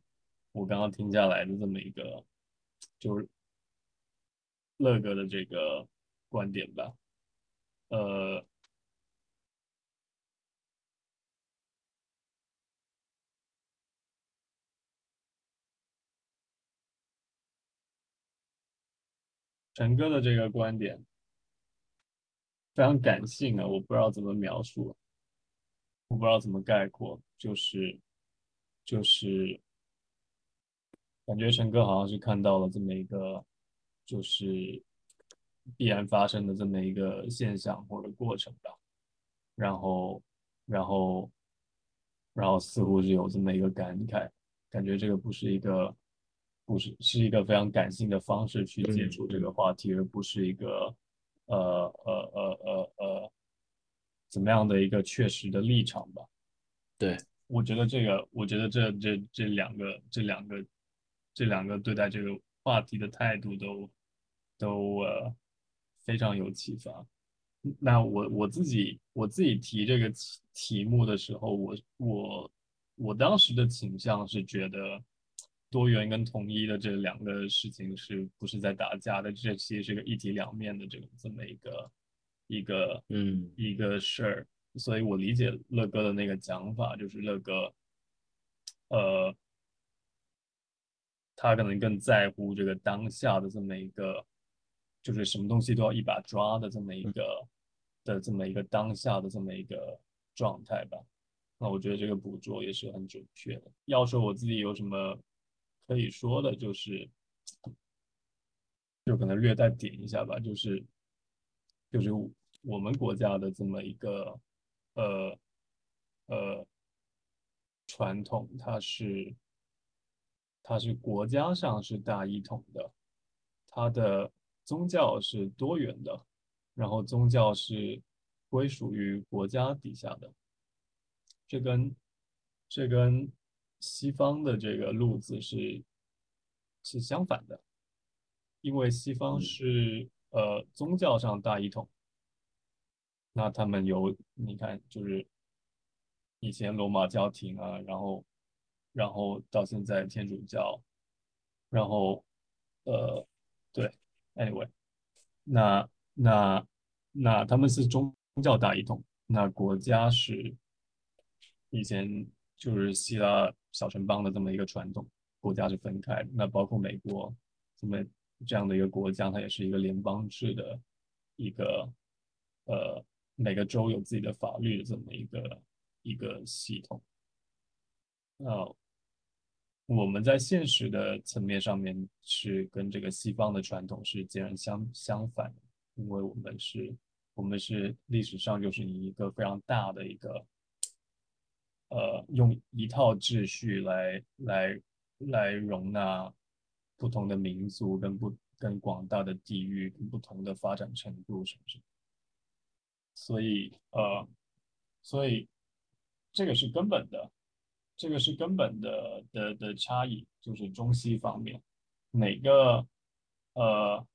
C: 我刚刚听下来的这么一个，就是乐哥的这个观点吧，呃。陈哥的这个观点非常感性啊，我不知道怎么描述，我不知道怎么概括，就是就是感觉陈哥好像是看到了这么一个就是必然发生的这么一个现象或者过程吧，然后然后然后似乎是有这么一个感慨，感觉这个不是一个。不是是一个非常感性的方式去接触这个话题，而不是一个呃呃呃呃呃怎么样的一个确实的立场吧。
D: 对，
C: 我觉得这个，我觉得这这这两个这两个这两个对待这个话题的态度都都呃非常有启发。那我我自己我自己提这个题题目的时候，我我我当时的倾向是觉得。多元跟统一的这两个事情是不是在打架的？这其实是个一体两面的这个这么一个一个
D: 嗯
C: 一个事儿，所以我理解乐哥的那个讲法，就是乐哥，呃，他可能更在乎这个当下的这么一个，就是什么东西都要一把抓的这么一个的这么一个当下的这么一个状态吧。那我觉得这个捕捉也是很准确的。要说我自己有什么可以说的，就是就可能略带点一下吧，就是就是我们国家的这么一个呃呃传统，它是它是国家上是大一统的，它的宗教是多元的，然后宗教是归属于国家底下的。这跟这跟西方的这个路子是是相反的，因为西方是呃宗教上大一统，那他们有你看就是以前罗马教廷啊，然后然后到现在天主教，然后呃对，anyway，那那那他们是宗教大一统，那国家是。以前就是希腊小城邦的这么一个传统，国家是分开的。那包括美国这么这样的一个国家，它也是一个联邦制的一个呃每个州有自己的法律的这么一个一个系统。那，我们在现实的层面上面是跟这个西方的传统是截然相相反的，因为我们是，我们是历史上就是以一个非常大的一个，呃，用一套秩序来来来容纳不同的民族跟不跟广大的地域不同的发展程度，是不是？所以呃，所以这个是根本的。这个是根本的的的差异，就是中西方面，哪个呃，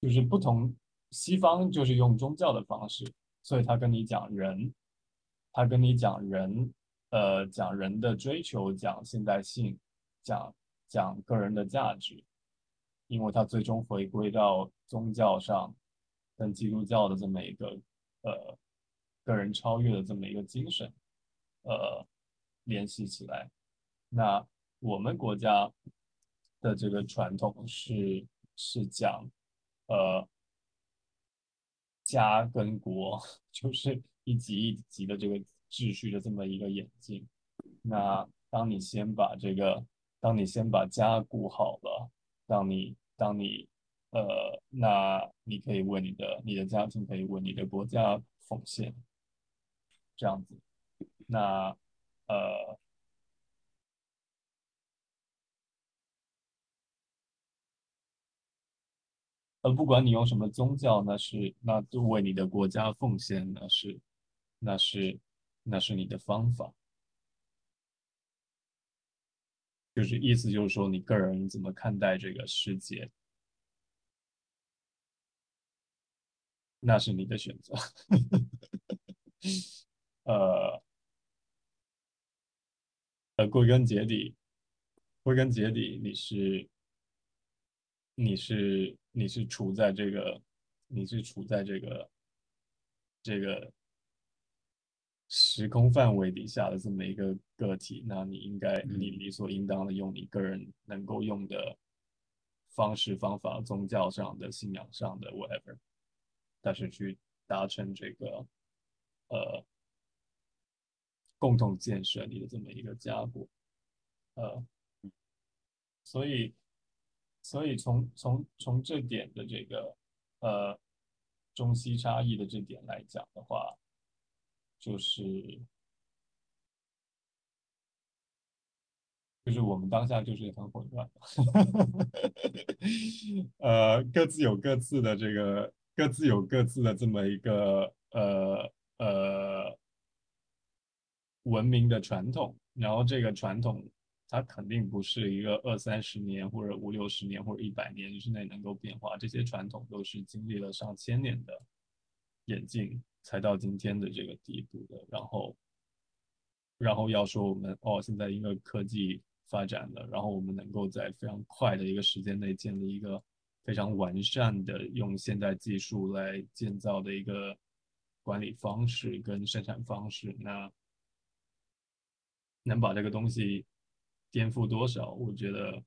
C: 就是不同。西方就是用宗教的方式，所以他跟你讲人，他跟你讲人，呃，讲人的追求，讲现代性，讲讲个人的价值，因为他最终回归到宗教上，跟基督教的这么一个呃。个人超越的这么一个精神，呃，联系起来。那我们国家的这个传统是是讲，呃，家跟国，[laughs] 就是一级一级的这个秩序的这么一个演进。那当你先把这个，当你先把家顾好了，当你当你呃，那你可以为你的你的家庭可以为你的国家奉献。这样子，那呃，呃，不管你用什么宗教，那是那就为你的国家奉献，那是那是那是你的方法，就是意思就是说，你个人怎么看待这个世界，那是你的选择。呃，呃，归根结底，归根结底，你是，你是，你是处在这个，你是处在这个，这个时空范围底下的这么一个个体，那你应该，你理所应当的用你个人能够用的方式方法，宗教上的、信仰上的 whatever，但是去达成这个，呃。共同建设你的这么一个家国，呃，所以，所以从从从这点的这个呃中西差异的这点来讲的话，就是就是我们当下就是很混乱，[laughs] 呃，各自有各自的这个，各自有各自的这么一个呃呃。文明的传统，然后这个传统它肯定不是一个二三十年或者五六十年或者一百年之内能够变化，这些传统都是经历了上千年的演进才到今天的这个地步的。然后，然后要说我们哦，现在因为科技发展了，然后我们能够在非常快的一个时间内建立一个非常完善的用现代技术来建造的一个管理方式跟生产方式，那。能把这个东西颠覆多少？我觉得，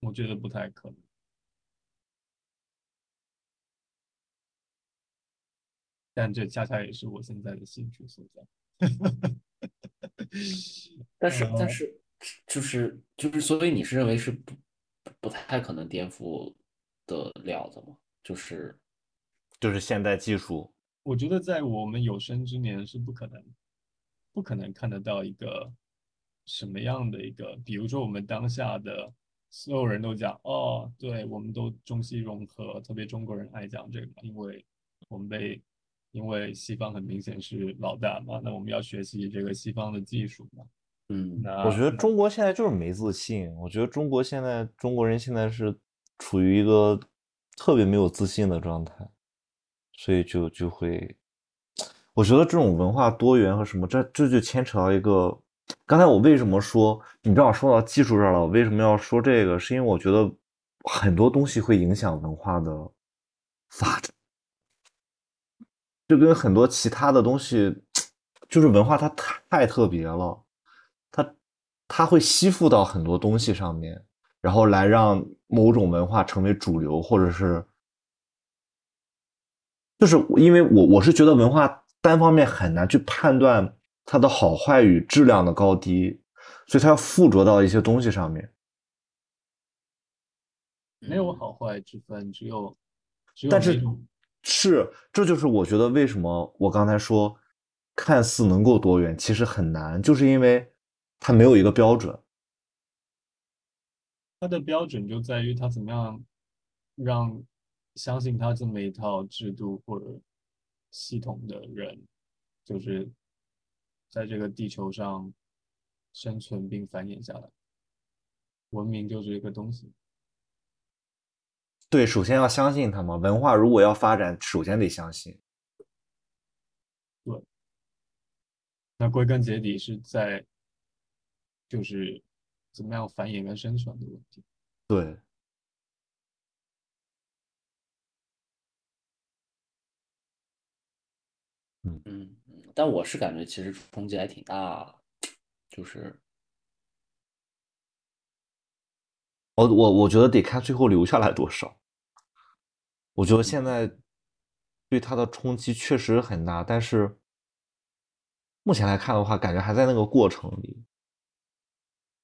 C: 我觉得不太可能。但这恰恰也是我现在的兴趣所在。[laughs]
D: 但是，但是，就是就是，所以你是认为是不不太可能颠覆的了的吗？就是，
B: 就是现代技术，
C: 我觉得在我们有生之年是不可能。不可能看得到一个什么样的一个，比如说我们当下的所有人都讲哦，对，我们都中西融合，特别中国人爱讲这个，因为我们被因为西方很明显是老大嘛，那我们要学习这个西方的技术嘛。
D: 嗯，
C: 那
B: 我觉得中国现在就是没自信。我觉得中国现在中国人现在是处于一个特别没有自信的状态，所以就就会。我觉得这种文化多元和什么，这这就牵扯到一个。刚才我为什么说你正好说到技术这儿了？我为什么要说这个？是因为我觉得很多东西会影响文化的发展，就跟很多其他的东西，就是文化它太特别了，它它会吸附到很多东西上面。然后来让某种文化成为主流，或者是，就是因为我我是觉得文化单方面很难去判断它的好坏与质量的高低，所以它要附着到一些东西上面。
C: 没有好坏之分，只有只有
B: 但是是，这就是我觉得为什么我刚才说看似能够多元，其实很难，就是因为它没有一个标准。
C: 它的标准就在于它怎么样让相信它这么一套制度或者系统的人，就是在这个地球上生存并繁衍下来。文明就是一个东西，
B: 对，首先要相信它嘛。文化如果要发展，首先得相信。
C: 对那归根结底是在就是怎么样繁衍跟生存的问题。
B: 对，
D: 嗯，嗯但我是感觉其实冲击还挺大，就是
B: 我我我觉得得看最后留下来多少。我觉得现在对它的冲击确实很大，但是目前来看的话，感觉还在那个过程里。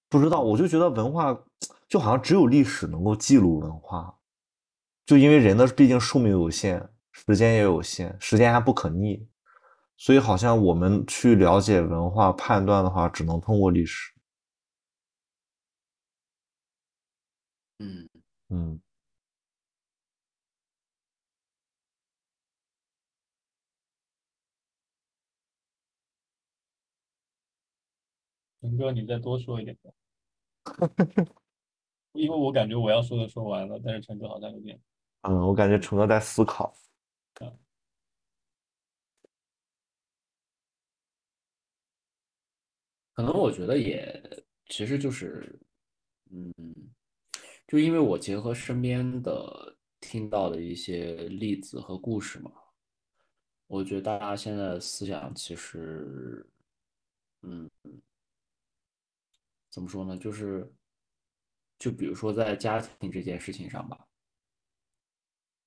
B: 不知道，我就觉得文化就好像只有历史能够记录文化，就因为人的毕竟寿命有限，时间也有限，时间还不可逆，所以好像我们去了解文化、判断的话，只能通过历史。
D: 嗯，
B: 嗯，
C: 陈哥，你再多说一点吧，[laughs] 因为我感觉我要说的说完了，但是陈哥好像有点
B: 嗯，我感觉陈哥在思考。
D: 可能我觉得也其实就是，嗯，就因为我结合身边的听到的一些例子和故事嘛，我觉得大家现在的思想其实，嗯，怎么说呢？就是，就比如说在家庭这件事情上吧，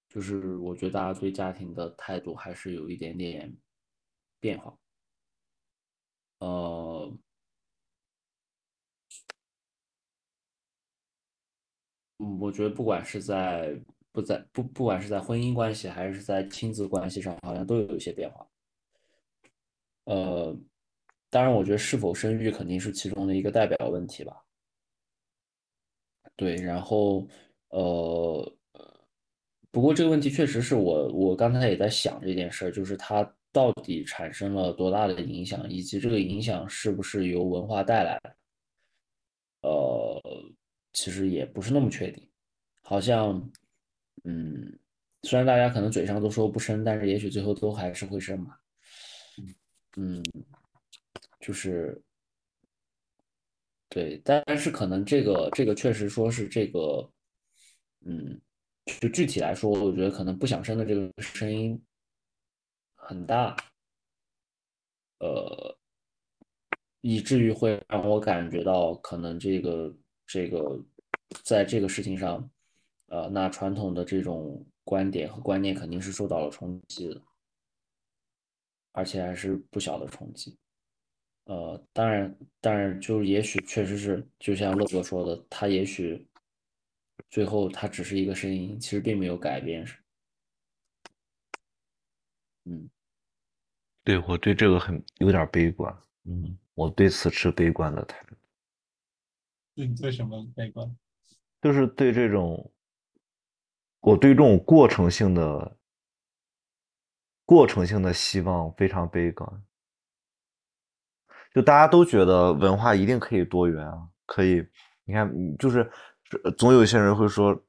D: 就是我觉得大家对家庭的态度还是有一点点变化。呃，嗯，我觉得不管是在不在不不管是在婚姻关系还是在亲子关系上，好像都有一些变化。呃，当然，我觉得是否生育肯定是其中的一个代表问题吧。对，然后呃，不过这个问题确实是我我刚才也在想这件事儿，就是它到底产生了多大的影响，以及这个影响是不是由文化带来的。呃，其实也不是那么确定，好像，嗯，虽然大家可能嘴上都说不生，但是也许最后都还是会生嘛。嗯，就是对，但是可能这个这个确实说是这个，嗯，就具体来说，我觉得可能不想生的这个声音很大，呃，以至于会让我感觉到可能这个这个在这个事情上，呃，那传统的这种观点和观念肯定是受到了冲击的，而且还是不小的冲击。呃，当然，当然，就是也许确实是，就像乐哥说的，他也许最后他只是一个声音，其实并没有改变什么。嗯
B: 对，我对这个很有点悲观。嗯，我对此持悲观的态度，对
C: 你对什么悲观？
B: 就是对这种，我对这种过程性的、过程性的希望非常悲观。就大家都觉得文化一定可以多元啊，可以，你看，就是总有一些人会说，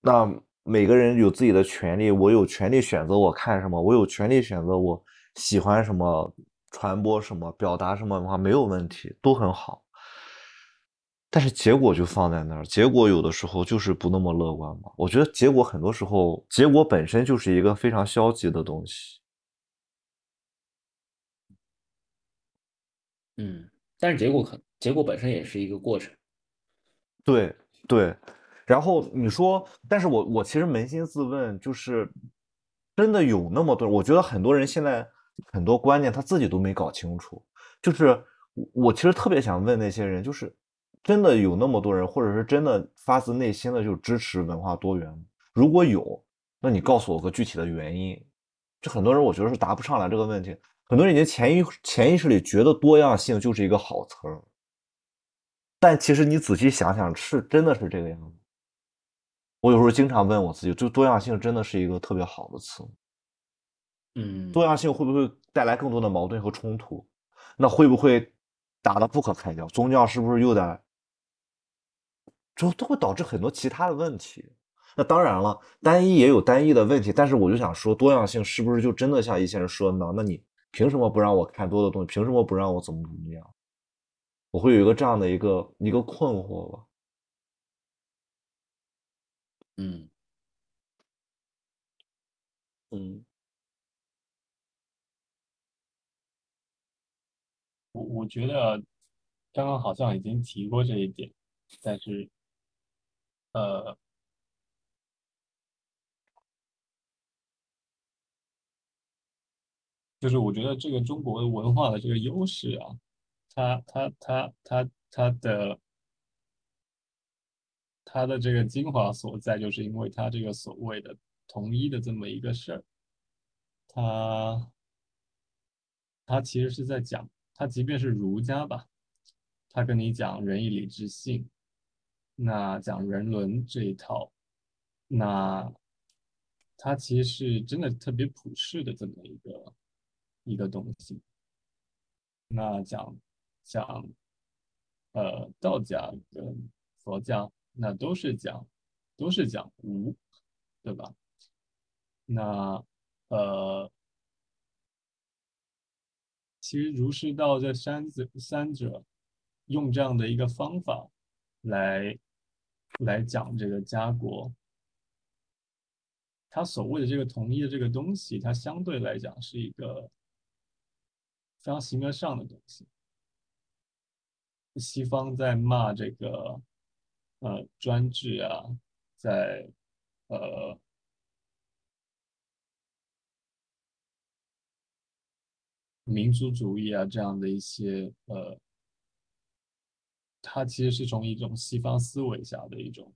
B: 那每个人有自己的权利，我有权利选择我看什么，我有权利选择我喜欢什么，传播什么，表达什么文化，没有问题，都很好。但是结果就放在那儿，结果有的时候就是不那么乐观嘛。我觉得结果很多时候，结果本身就是一个非常消极的东西。
D: 嗯，但是结果可结果本身也是一个过程。
B: 对，对，然后你说，但是我我其实扪心自问，就是真的有那么多，我觉得很多人现在很多观念他自己都没搞清楚。就是我我其实特别想问那些人，就是真的有那么多人，或者是真的发自内心的就支持文化多元吗？如果有，那你告诉我个具体的原因。就很多人我觉得是答不上来这个问题，很多人已经潜意潜意识里觉得多样性就是一个好词儿。但其实你仔细想想，是真的是这个样子。我有时候经常问我自己，就多样性真的是一个特别好的词吗？
D: 嗯，
B: 多样性会不会带来更多的矛盾和冲突？那会不会打得不可开交？宗教是不是又得，就都会导致很多其他的问题？那当然了，单一也有单一的问题，但是我就想说，多样性是不是就真的像一些人说的呢？那你凭什么不让我看多的东西？凭什么不让我怎么怎么样？我会有一个这样的一个一个困惑吧。
D: 嗯
B: 嗯
C: 我我觉得刚刚好像已经提过这一点，但是呃，就是我觉得这个中国文化的这个优势啊，它它它它它的它的这个精华所在，就是因为它这个所谓的统一的这么一个事儿，它它其实是在讲，它即便是儒家吧，他跟你讲仁义礼智信，那讲人伦这一套，那它其实是真的特别普世的这么一个一个东西。那讲讲呃道家跟佛家，那都是讲都是讲无，对吧？那呃，其实儒释道这三者三者用这样的一个方法来来讲这个家国，它所谓的这个统一的这个东西，它相对来讲是一个非常形而上的东西。西方在骂这个呃专制啊，在呃民族主义啊这样的一些呃，它其实是从一种西方思维下的一种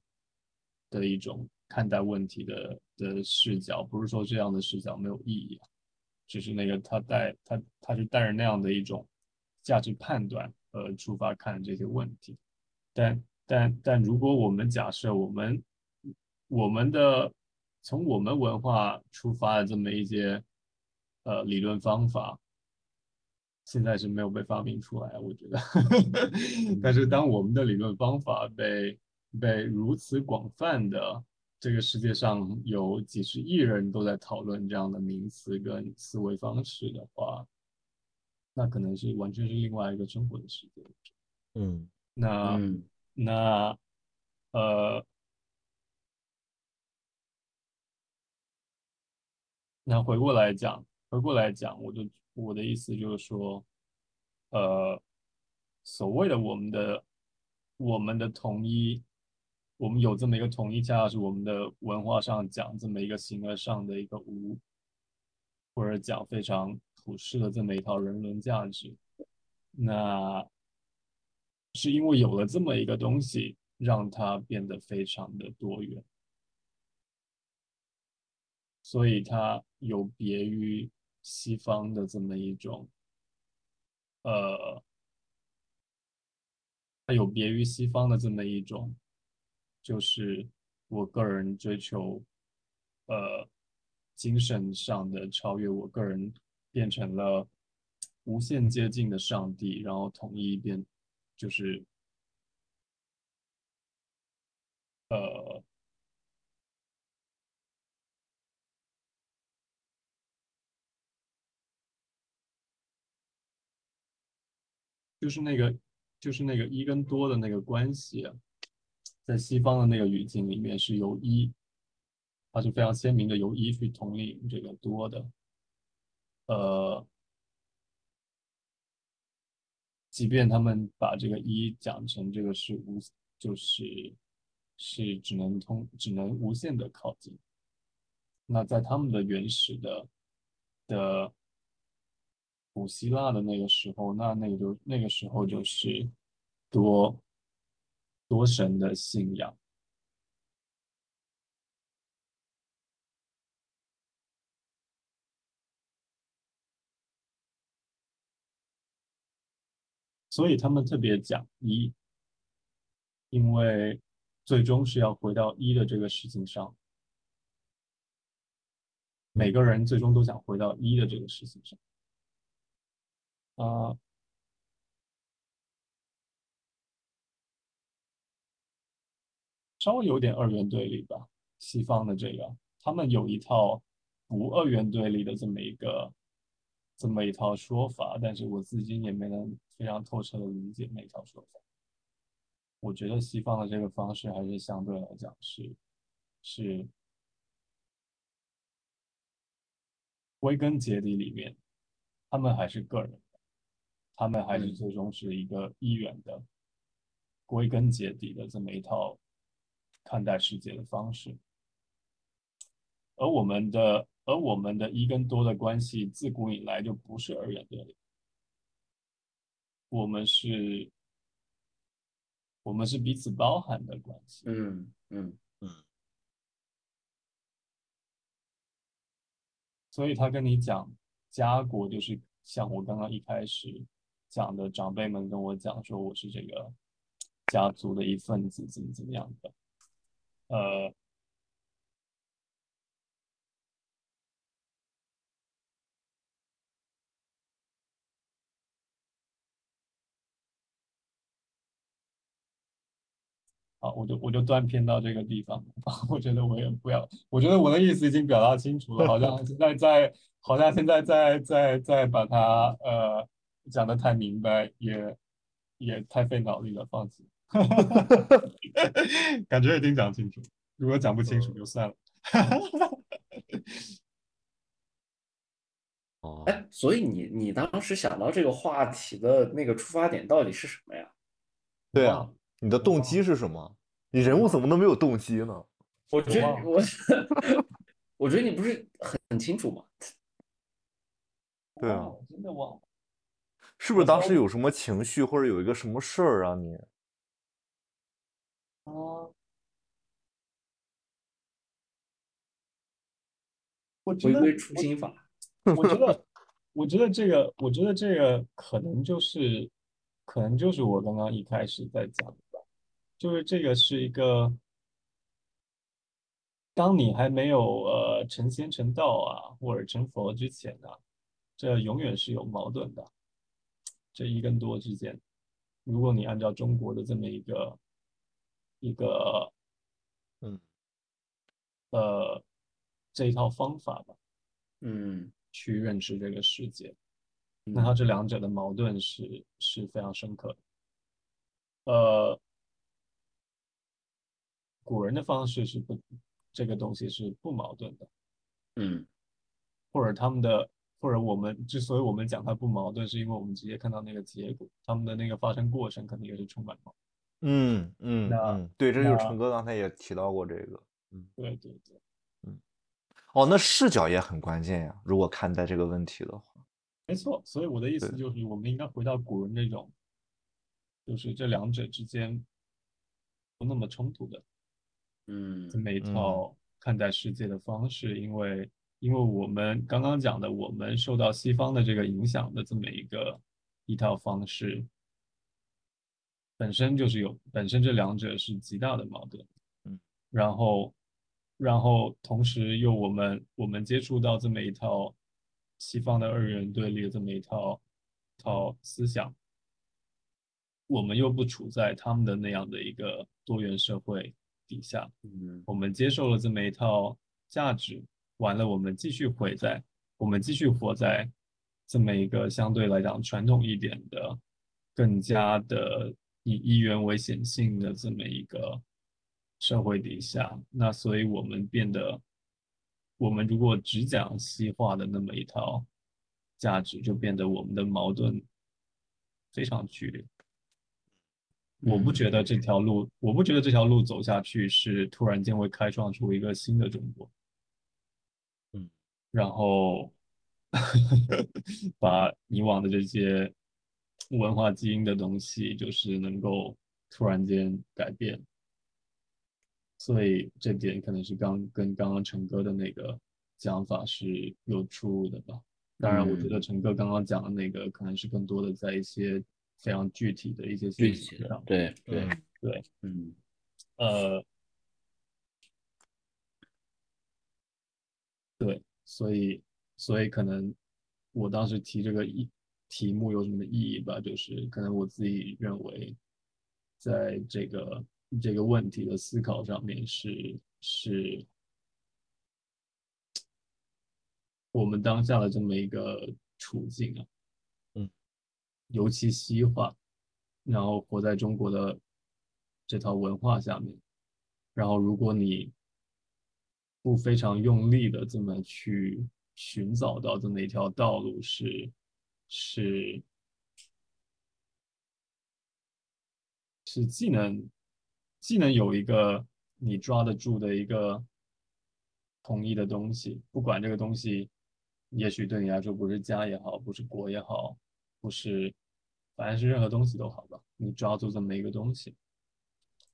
C: 的一种看待问题的的视角，不是说这样的视角没有意义啊，只是那个他带他他是带着那样的一种价值判断呃出发看这些问题，但但但如果我们假设我们我们的从我们文化出发的这么一些呃理论方法。现在是没有被发明出来，我觉得。[laughs] 但是当我们的理论方法被被如此广泛的这个世界上有几十亿人都在讨论这样的名词跟思维方式的话，那可能是完全是另外一个生活的世界。
B: 嗯
C: 那
D: 嗯
C: 那呃，那回过来讲，回过来讲，我就我的意思就是说，呃，所谓的我们的我们的统一，我们有这么一个统一，恰恰是我们的文化上讲这么一个形而上的一个无，或者讲非常普世的这么一套人伦价值，那是因为有了这么一个东西，让它变得非常的多元。所以它有别于西方的这么一种，呃，它有别于西方的这么一种，就是我个人追求，呃，精神上的超越，我个人变成了无限接近的上帝，然后统一变，就是，呃。就是那个，就是那个一跟多的那个关系，在西方的那个语境里面是由一，它是非常鲜明的由一去统领这个多的，呃，即便他们把这个一讲成这个是无，就是是只能通只能无限的靠近。那在他们的原始的的古希腊的那个时候，那那个就那个时候就是多多神的信仰。所以他们特别讲一，因为最终是要回到一的这个事情上，每个人最终都想回到一的这个事情上。啊、稍微有点二元对立吧。西方的这个，他们有一套不二元对立的这么一个这么一套说法，但是我自己也没能非常透彻的理解那套说法。我觉得西方的这个方式还是相对来讲是是归根结底里面，他们还是个人，他们还是最终是一个一元的，归根结底的这么一套看待世界的方式。而我们的而我们的一跟多的关系，自古以来就不是二元对立，我们是，我们是彼此包含的关系。
D: 嗯嗯嗯
C: 所以他跟你讲家国，就是像我刚刚一开始讲的，长辈们跟我讲说我是这个家族的一份子，怎么怎么样的，呃。好，我就我就断片到这个地方。[laughs] 我觉得我也不要，我觉得我的意思已经表达清楚了，好像现在在，好像现在在在在把它呃讲的太明白，也也太费脑力了，放弃。[laughs] 感觉已经讲清楚，如果讲不清楚就算了。[laughs]
B: 哦，
D: 哎，所以你你当时想到这个话题的那个出发点到底是什么呀？
B: 对啊，你的动机是什么？你人物怎么能没有动机呢？
D: 我觉得我 [laughs] 我觉得你不是很很清楚吗？
B: 对啊
C: 真的忘了。
B: 是不是当时有什么情绪，或者有一个什么事儿让你？
C: 啊，我觉得
D: 回归初心法。
C: 我觉得，我觉得这个，我觉得这个可能就是，可能就是我刚刚一开始在讲的吧，就是这个是一个，当你还没有呃成仙成道啊，或者成佛之前啊，这永远是有矛盾的，这一跟多之间，如果你按照中国的这么一个一个
B: 嗯
C: 呃这一套方法吧。
D: 嗯
C: 去认识这个世界。那它这两者的矛盾是是非常深刻的。呃，古人的方式是不，这个东西是不矛盾的，
D: 嗯
C: 或者他们的，或者我们之所以我们讲它不矛盾，是因为我们直接看到那个结果，他们的那个发生过程肯定也是充满矛
B: 嗯嗯
C: 那
B: 嗯，对，这就是
C: 那
B: 陈哥刚才也提到过这个。
C: 嗯。对对对，
B: 哦，那视角也很关键呀。如果看待这个问题的话，
C: 没错。所以我的意思就是，我们应该回到古人那种，就是这两者之间不那么冲突的。
D: 嗯
C: 这么一套看待世界的方式，因为因为我们刚刚讲的，我们受到西方的这个影响的这么一个一套方式，本身就是有本身这两者是极大的矛盾，
B: 嗯，
C: 然后然后同时又我们我们接触到这么一套西方的二元对立的这么一套套思想，我们又不处在他们的那样的一个多元社会底下，
D: 嗯。
C: 我们接受了这么一套价值，完了我们继续活在，我们继续活在这么一个相对来讲传统一点的、更加的以一元为显性的这么一个社会底下，那所以我们变得，我们如果只讲西化的那么一套价值，就变得我们的矛盾非常剧烈。我不觉得这条路，我不觉得这条路走下去是突然间会开创出一个新的中国。
B: 嗯，
C: 然后 [laughs] 把以往的这些文化基因的东西，就是能够突然间改变。所以这点可能是刚跟刚刚陈哥的那个讲法是有出入的吧。当然，我觉得陈哥刚刚讲的那个可能是更多的在一些非常具体的一些
D: 具体
C: 信息上，，
D: 对对，
B: 嗯
C: 对，
D: 嗯
C: 呃，对，所以所以可能我当时提这个意题目有什么意义吧，就是可能我自己认为，在这个这个问题的思考上面是是我们当下的这么一个处境啊，
B: 嗯，
C: 尤其西化，然后活在中国的这套文化下面，然后如果你不非常用力的这么去寻找到这么一条道路是是是既能既能有一个你抓得住的一个统一的东西，不管这个东西也许对你来说不是家也好，不是国也好，不是反正是任何东西都好吧，你抓住这么一个东西，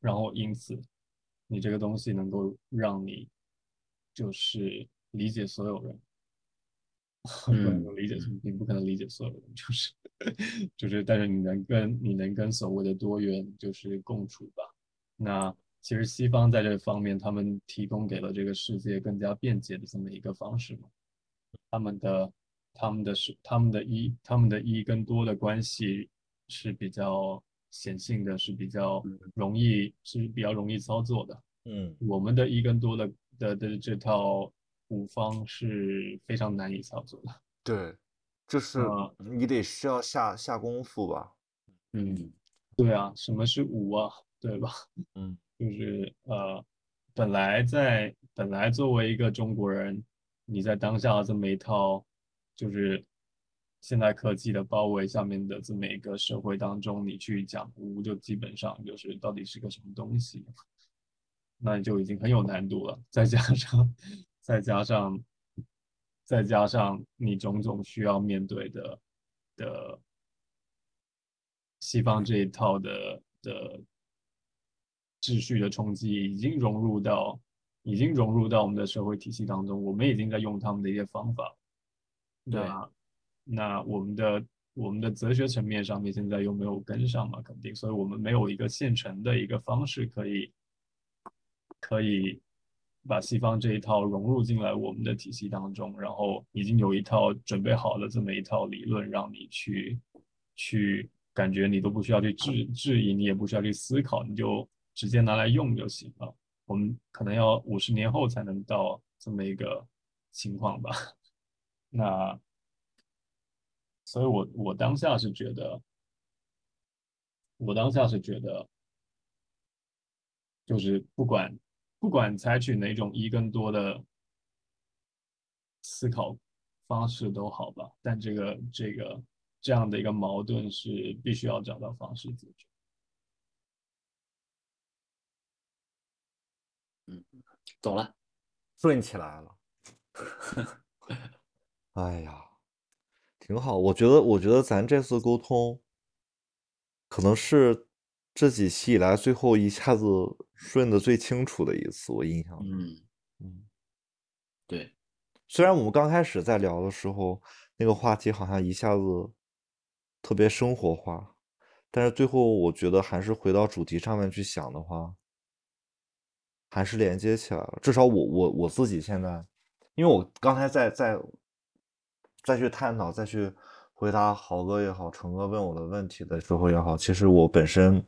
C: 然后因此你这个东西能够让你就是理解所有人，[laughs] 不能理解，你不可能理解所有人，就是就是，但是你能跟你能跟所谓的多元就是共处吧。那其实西方在这方面，他们提供给了这个世界更加便捷的这么一个方式嘛。他们的他们的是他们的一他们的一跟多的关系是比较显性的，是比较容易是比较容易操作的。
B: 嗯
C: 我们的一跟多的的的这套五方是非常难以操作的。
B: 对，就是
C: 呃
B: 你得需要下下功夫吧。
D: 嗯
C: 对啊，什么是五啊？对吧？
B: 嗯 [laughs]
C: 就是呃，本来在本来作为一个中国人，你在当下这么一套就是现代科技的包围下面的这么一个社会当中，你去讲无，就基本上就是到底是个什么东西，那就已经很有难度了。再加上再加上再加上你种种需要面对的的西方这一套的的秩序的冲击，已经融入到已经融入到我们的社会体系当中，我们已经在用他们的一些方法。那那我们的我们的哲学层面上面现在又没有跟上嘛？肯定，所以我们没有一个现成的一个方式可以可以把西方这一套融入进来我们的体系当中，然后已经有一套准备好了这么一套理论，让你去去感觉你都不需要去质质疑，你也不需要去思考，你就直接拿来用就行了。我们可能要五十年后才能到这么一个情况吧。那，所以我我当下是觉得，我当下是觉得，就是不管不管采取哪种一更多的思考方式都好吧，但这个这个这样的一个矛盾是必须要找到方式解决。
D: 嗯懂了。
B: 顺起来了。[laughs] 哎呀，挺好。我觉得，我觉得咱这次沟通，可能是这几期以来最后一下子顺的最清楚的一次，我印象中。
D: 嗯
B: 嗯，
D: 对，
B: 虽然我们刚开始在聊的时候，那个话题好像一下子特别生活化，但是最后我觉得还是回到主题上面去想的话，还是连接起来了。至少我我我自己现在，因为我刚才在在再去探讨、再去回答豪哥也好、成哥问我的问题的时候也好，其实我本身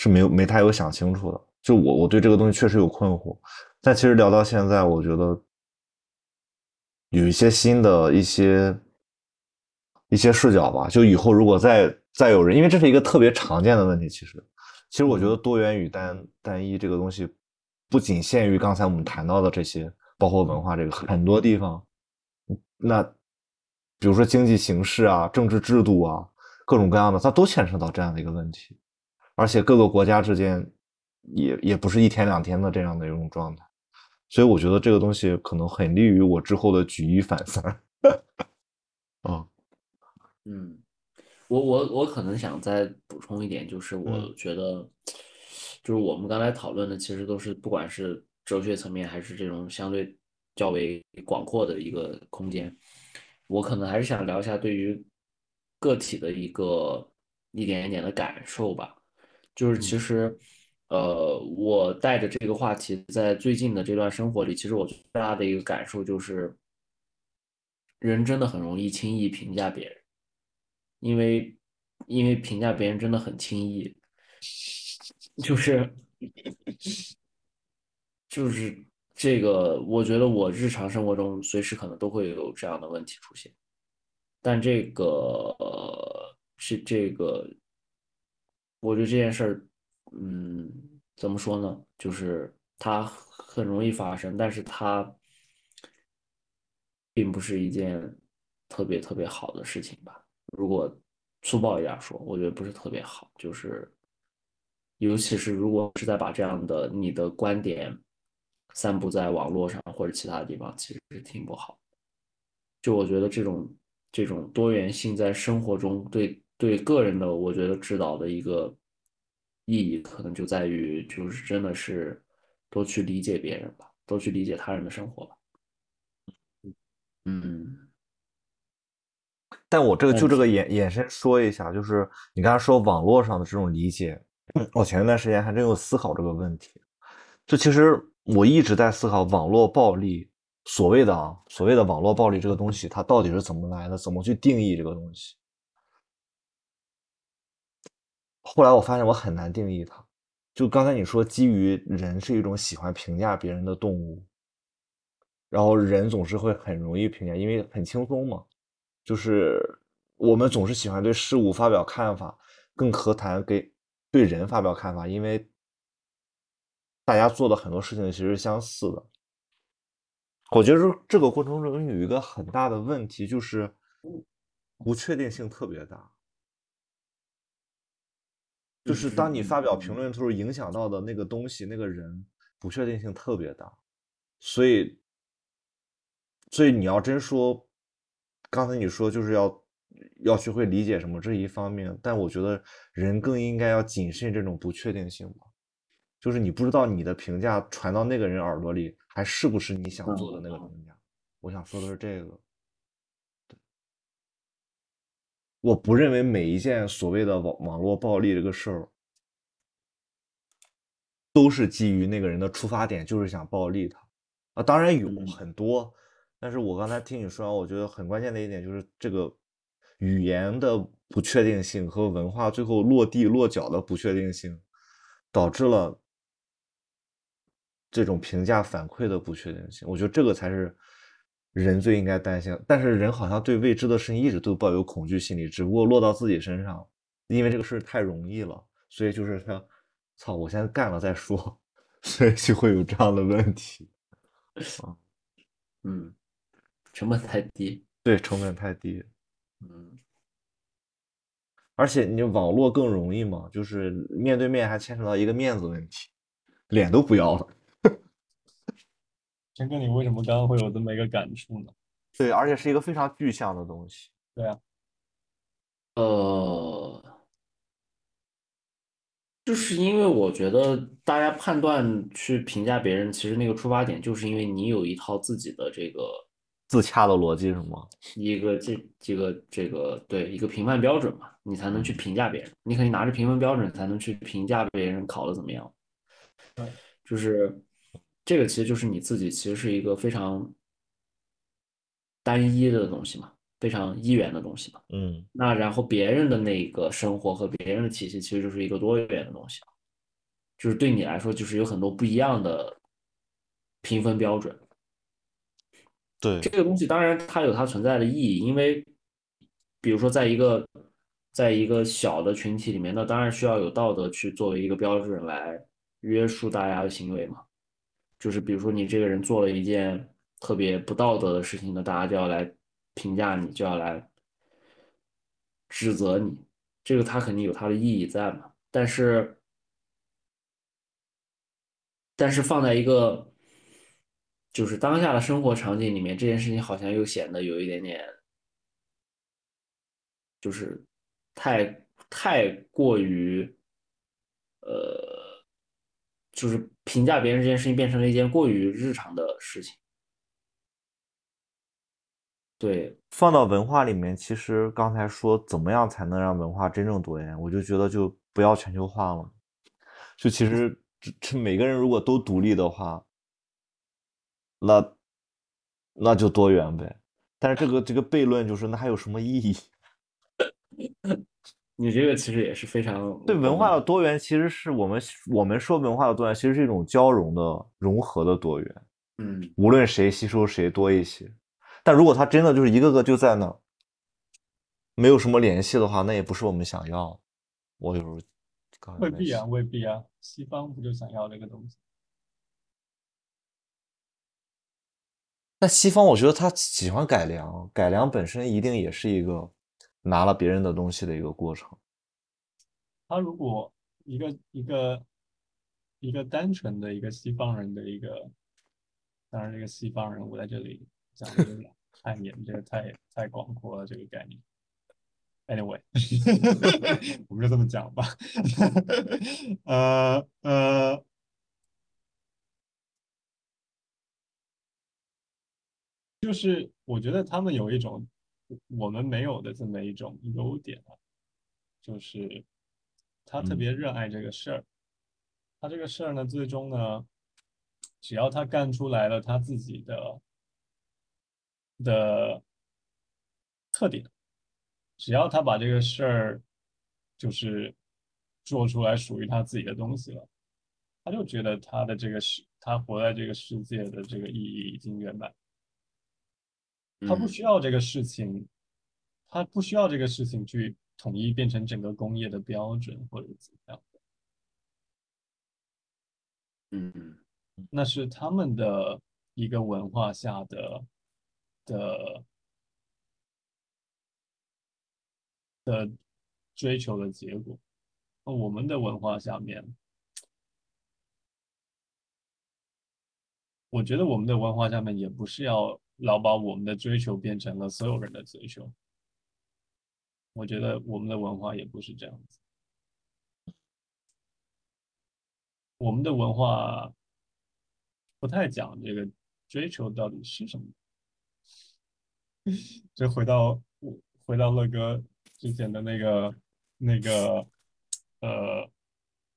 B: 是没有没太有想清楚的。就我我对这个东西确实有困惑，但其实聊到现在，我觉得有一些新的一些一些视角吧。就以后如果再再有人，因为这是一个特别常见的问题，其实其实我觉得多元与单单一这个东西，不仅限于刚才我们谈到的这些，包括文化这个很多地方，那比如说经济形势啊、政治制度啊，各种各样的，它都牵扯到这样的一个问题。而且各个国家之间也也不是一天两天的这样的一种状态，所以我觉得这个东西可能很利于我之后的举一反三。啊，
D: 嗯，我我我可能想再补充一点，就是我
B: 嗯
D: 觉得，就是我们刚才讨论的，其实都是不管是哲学层面，还是这种相对较为广阔的一个空间，我可能还是想聊一下对于个体的一个一点一点的感受吧。就是其实，呃，我带着这个话题在最近的这段生活里，其实我最大的一个感受就是，人真的很容易轻易评价别人。因为因为评价别人真的很轻易，就是就是这个，我觉得我日常生活中随时可能都会有这样的问题出现，但这个呃是这个，我觉得这件事儿，嗯，怎么说呢？就是它很容易发生，但是它并不是一件特别特别好的事情吧。如果粗暴一点说，我觉得不是特别好，就是尤其是如果是在把这样的你的观点散布在网络上或者其他地方，其实是挺不好。就我觉得这种这种多元性在生活中对对个人的，我觉得指导的一个意义，可能就在于就是真的是多去理解别人吧，多去理解他人的生活吧。嗯。
B: 但我这个就这个眼眼神说一下，就是你刚才说网络上的这种理解，我前一段时间还真有思考这个问题。就其实我一直在思考网络暴力，所谓的啊，所谓的网络暴力这个东西，它到底是怎么来的？怎么去定义这个东西？后来我发现我很难定义它。就刚才你说，基于人是一种喜欢评价别人的动物，然后人总是会很容易评价，因为很轻松嘛。就是我们总是喜欢对事物发表看法，更何谈给对人发表看法？因为大家做的很多事情其实相似的。我觉得这这个过程中有一个很大的问题，就是不确定性特别大。就是当你发表评论的时候，影响到的那个东西、那个人，不确定性特别大，所以，所以你要真说，刚才你说就是要要学会理解什么，这一方面，但我觉得人更应该要谨慎这种不确定性吧，就是你不知道你的评价传到那个人耳朵里，还是不是你想做的那个评价。我想说的是这个。我不认为每一件所谓的网网络暴力这个事儿，都是基于那个人的出发点就是想暴力他啊。当然有
D: 嗯
B: 很多，但是我刚才听你说完，我觉得很关键的一点就是这个语言的不确定性和文化最后落地落脚的不确定性，导致了这种评价反馈的不确定性。我觉得这个才是。人最应该担心，但是人好像对未知的事情一直都抱有恐惧心理，只不过落到自己身上，因为这个事太容易了，所以就是他，操，我先干了再说，[laughs] 所以就会有这样的问题。[laughs]
D: 嗯，成本太低。
B: 对，成本太低。
D: 嗯，
B: 而且你网络更容易嘛，就是面对面还牵扯到一个面子问题，脸都不要了。
C: 陈哥，你为什么刚刚会有这么一个感触呢？
B: 对，而且是一个非常具象的东西。
C: 对啊，
D: 呃，就是因为我觉得大家判断去评价别人，其实那个出发点就是因为你有一套自己的这个
B: 自洽的逻辑是吗？
D: 一个这这个这个对一个评判标准嘛，你才能去评价别人。你可以拿着评分标准才能去评价别人考的怎么样。
C: 对，
D: 就是这个其实就是你自己其实是一个非常单一的东西嘛，非常一元的东西嘛。
B: 嗯
D: 那然后别人的那个生活和别人的体系其实就是一个多元的东西，就是对你来说就是有很多不一样的评分标准。
B: 对
D: 这个东西当然它有它存在的意义，因为比如说在一个在一个小的群体里面，那当然需要有道德去作为一个标准来约束大家的行为嘛。就是比如说你这个人做了一件特别不道德的事情，那大家就要来评价你，就要来指责你，这个它肯定有它的意义在嘛。但是但是放在一个就是当下的生活场景里面，这件事情好像又显得有一点点，就是太太过于，呃，就是评价别人这件事情变成了一件过于日常的事情。对，
B: 放到文化里面，其实刚才说怎么样才能让文化真正多元，我就觉得就不要全球化了。就其实这这每个人如果都独立的话，那那就多元呗。但是这个这个悖论就是那还有什么意义？
D: 你这个其实也是非常
B: 对文化的多元，其实是我们我们说文化的多元，其实是一种交融的、融合的多元。
D: 嗯，
B: 无论谁吸收谁多一些，但如果他真的就是一个个就在那儿，没有什么联系的话，那也不是我们想要。我有时候刚才在
C: 未必啊，未必啊，西方不就想要这个东西？
B: 那西方，我觉得他喜欢改良，改良本身一定也是一个拿了别人的东西的一个过程。
C: 他如果一个一个一个单纯的一个西方人的一个，当然这个西方人我在这里讲的有点 [laughs] 太严，这个太太广阔了这个概念。Anyway，[laughs] 我们就这么讲吧。呃 [laughs] 呃，就是我觉得他们有一种我们没有的这么一种优点啊，就是他特别热爱这个事儿。他这个事儿呢，最终呢，只要他干出来了他自己的的特点，只要他把这个事儿就是做出来属于他自己的东西了，他就觉得他的这个世，他活在这个世界的这个意义已经圆满。他不
D: 嗯
C: 需要这个事情，他不需要这个事情去统一变成整个工业的标准或者怎么样。
D: 的嗯
C: 那是他们的一个文化下的的的追求的结果。那我们的文化下面，我觉得我们的文化下面也不是要老把我们的追求变成了所有人的追求。我觉得我们的文化也不是这样子。我们的文化不太讲这个追求到底是什么。[laughs] 就回到回到乐哥之前的那个那个呃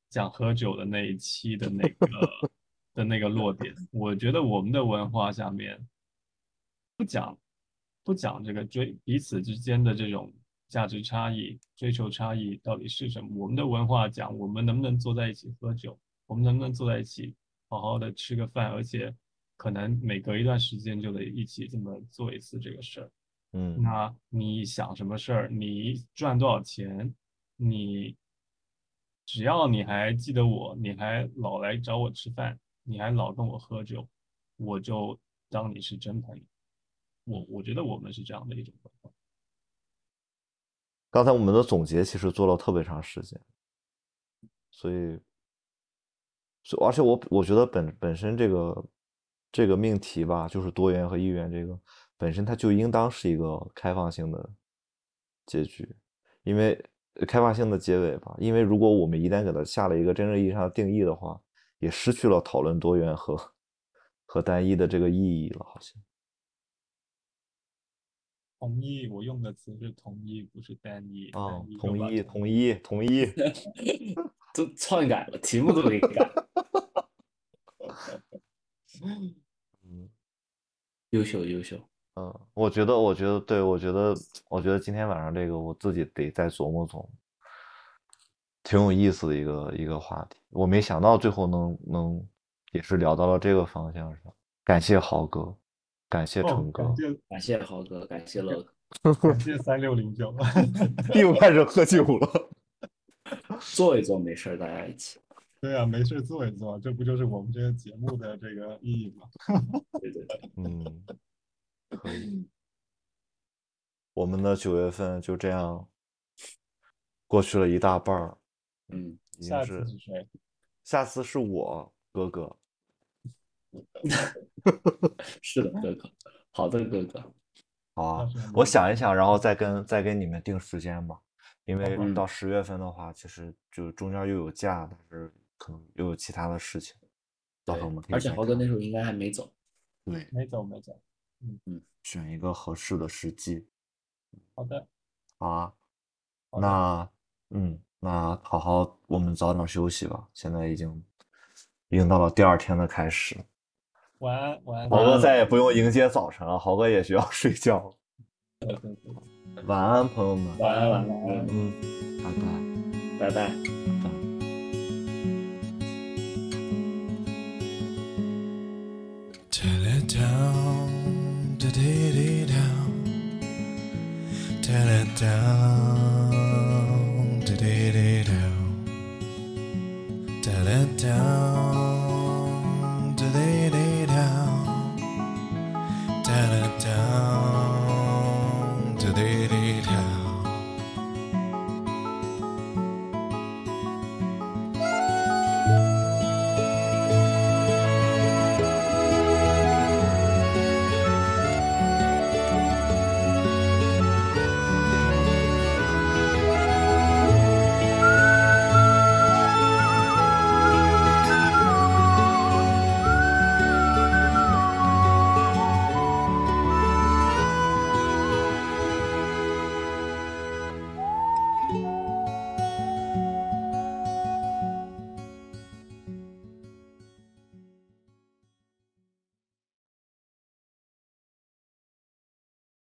C: 讲喝酒的那一期的那个 [laughs] 的那个落点，我觉得我们的文化下面不讲不讲这个追彼此之间的这种价值差异、追求差异到底是什么。我们的文化讲我们能不能坐在一起喝酒，我们能不能坐在一起好好的吃个饭，而且可能每隔一段时间就得一起这么做一次这个事儿。
B: 嗯，
C: 那你想什么事儿，你赚多少钱，你只要你还记得我，你还老来找我吃饭，你还老跟我喝酒，我就当你是真朋友。我我觉得我们是这样的一种文化。
B: 刚才我们的总结其实做了特别长时间，所以，所以而且我我觉得本本身这个这个命题吧，就是多元和一元这个本身它就应当是一个开放性的结局，因为开放性的结尾吧，因为如果我们一旦给它下了一个真正意义上的定义的话，也失去了讨论多元和和单一的这个意义了，好像。
C: 同意，我用的词是同意，不是单一。
B: 啊同意，
C: 同
B: 同意，同意。[laughs]
D: 都篡改了，题目都给改，
B: 嗯
D: 优秀优秀。
B: 嗯，我觉得，我觉得，对，我觉得，我觉得今天晚上这个我自己得再琢磨琢磨，挺有意思的一个一个话题。我没想到最后能能也是聊到了这个方向上。感谢豪哥，感谢
C: 哦
B: 成哥
C: 感，谢 [laughs]
D: 感谢豪哥，感谢乐哥，[laughs]
C: 感谢三六零九。
B: 又开始喝酒了。[laughs]
D: 坐一坐没事儿，大家一起。
C: 对啊，没事坐一坐，这不就是我们这个节目的这个意义吗？
D: 对对对，
B: 嗯，可以。我们的九月份就这样过去了一大半儿，
D: 嗯，
B: 已
C: 下
B: 经是
C: 次是谁？
B: 下次是我哥哥。[laughs]
D: 是的，哥哥，好的，哥哥。
B: 好啊我想一想，然后再跟再跟你们定时间吧。因为
D: 嗯
B: 到十月份的话，其实就中间又有假，但是可能又有其他的事情，到时候我们可以
D: 而且豪哥那时候应该还没走。
B: 对
C: 没走没走。
B: 嗯嗯选一个合适的时机。
C: 好的，
B: 好啊，那嗯，那好好我们早点休息吧。现在已经已经到了第二天的开始，
C: 晚安晚安。
B: 豪哥再也不用迎接早晨了，豪哥也需要 [laughs] 睡觉了。
C: 对对对，
B: 晚安，朋友们。
C: 晚安
D: 晚安
C: 晚安。
B: 嗯，拜拜。
D: 拜拜。
B: 拜